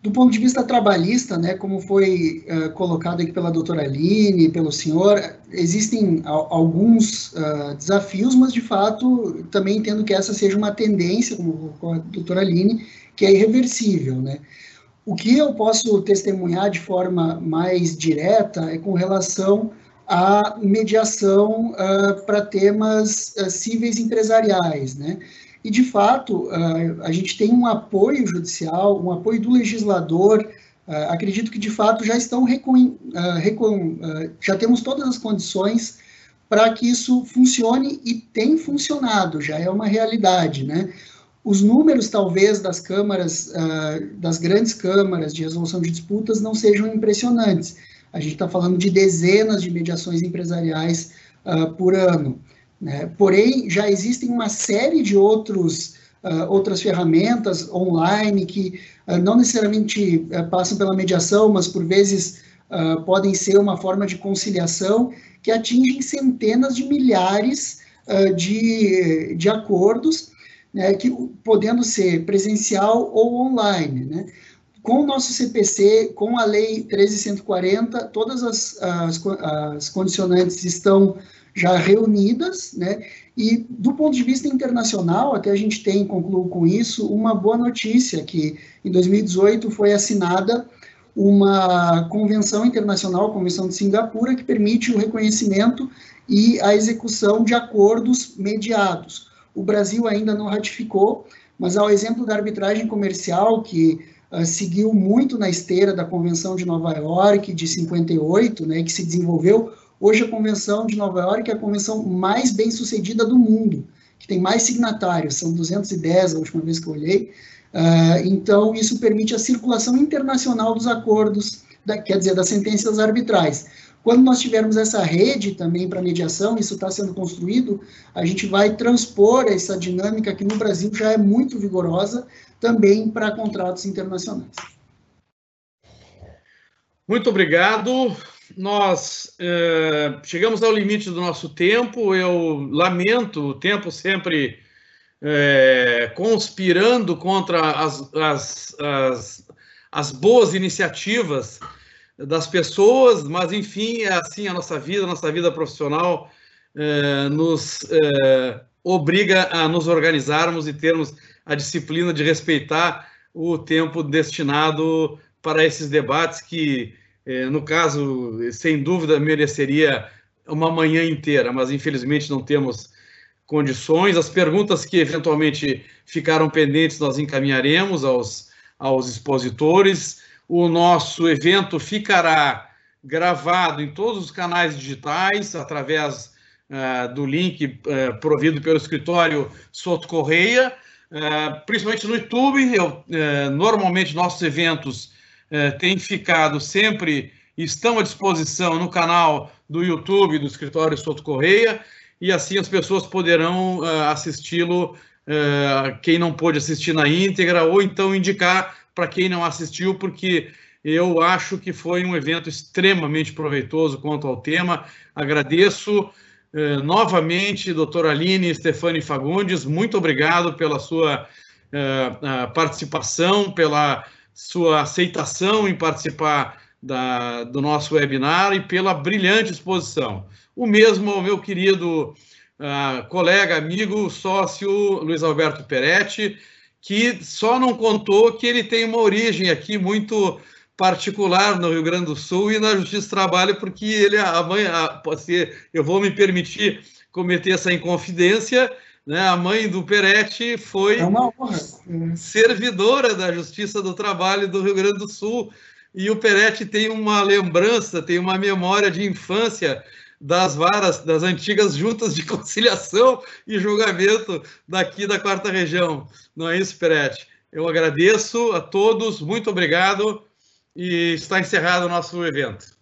do ponto de vista trabalhista, né, como foi uh, colocado aqui pela doutora Aline, pelo senhor, existem alguns desafios, mas, de fato, também entendo que essa seja uma tendência, como a doutora Aline, que é irreversível, né. O que eu posso testemunhar de forma mais direta é com relação à mediação para temas cíveis empresariais, né, e, de fato, a gente tem um apoio judicial, um apoio do legislador. Acredito que, de fato, já estão já temos todas as condições para que isso funcione e tem funcionado, já é uma realidade, né? Os números, talvez, das câmaras, das grandes câmaras de resolução de disputas não sejam impressionantes. A gente está falando de dezenas de mediações empresariais por ano. Né? Porém, já existem uma série de outros, uh, outras ferramentas online que uh, não necessariamente uh, passam pela mediação, mas por vezes podem ser uma forma de conciliação que atingem centenas de milhares de, de acordos, né, que, podendo ser presencial ou online. Né? Com o nosso CPC, com a Lei 13140, todas as, as, as condicionantes estão já reunidas, né? E do ponto de vista internacional, até a gente tem, concluo com isso, uma boa notícia, que em 2018 foi assinada uma convenção internacional, a Convenção de Singapura, que permite o reconhecimento e a execução de acordos mediados. O Brasil ainda não ratificou, mas ao exemplo da arbitragem comercial, que uh, seguiu muito na esteira da Convenção de Nova York de 58, né, que se desenvolveu Hoje, a Convenção de Nova York é a convenção mais bem sucedida do mundo, que tem mais signatários, são 210 a última vez que eu olhei. Uh, então, isso permite a circulação internacional dos acordos, da, quer dizer, das sentenças arbitrais. Quando nós tivermos essa rede também para mediação, isso está sendo construído, a gente vai transpor essa dinâmica que no Brasil já é muito vigorosa também para contratos internacionais. Muito obrigado nós é, chegamos ao limite do nosso tempo. Eu lamento o tempo sempre é, conspirando contra as, as, as, as, boas iniciativas das pessoas, mas enfim, é assim a nossa vida, a nossa vida profissional é, nos obriga a nos organizarmos e termos a disciplina de respeitar o tempo destinado para esses debates que no caso, sem dúvida, mereceria uma manhã inteira, mas infelizmente não temos condições. As perguntas que eventualmente ficaram pendentes nós encaminharemos aos, aos expositores. O nosso evento ficará gravado em todos os canais digitais, através uh, do link uh, provido pelo escritório Soto Correia, uh, principalmente no YouTube. Eu, normalmente, nossos eventos têm ficado sempre, estão à disposição no canal do YouTube do escritório Soto Correia, e assim as pessoas poderão assisti-lo, quem não pôde assistir na íntegra, ou então indicar para quem não assistiu, porque eu acho que foi um evento extremamente proveitoso quanto ao tema. Agradeço eh, novamente, doutora Aline Stefani Fagundes, muito obrigado pela sua eh, participação, pela sua aceitação em participar da, do nosso webinar e pela brilhante exposição. O mesmo ao meu querido uh, colega, amigo, sócio Luiz Alberto Peretti, que só não contou que ele tem uma origem aqui muito particular no Rio Grande do Sul e na Justiça do Trabalho, porque ele, a mãe, a, ser, eu vou me permitir cometer essa inconfidência, né? A mãe do Peretti foi é servidora da Justiça do Trabalho do Rio Grande do Sul e o Peretti tem uma lembrança, tem uma memória de infância das varas, das antigas juntas de [LAUGHS] conciliação e julgamento daqui da quarta região. Não é isso, Peretti? Eu agradeço a todos, muito obrigado e está encerrado o nosso evento.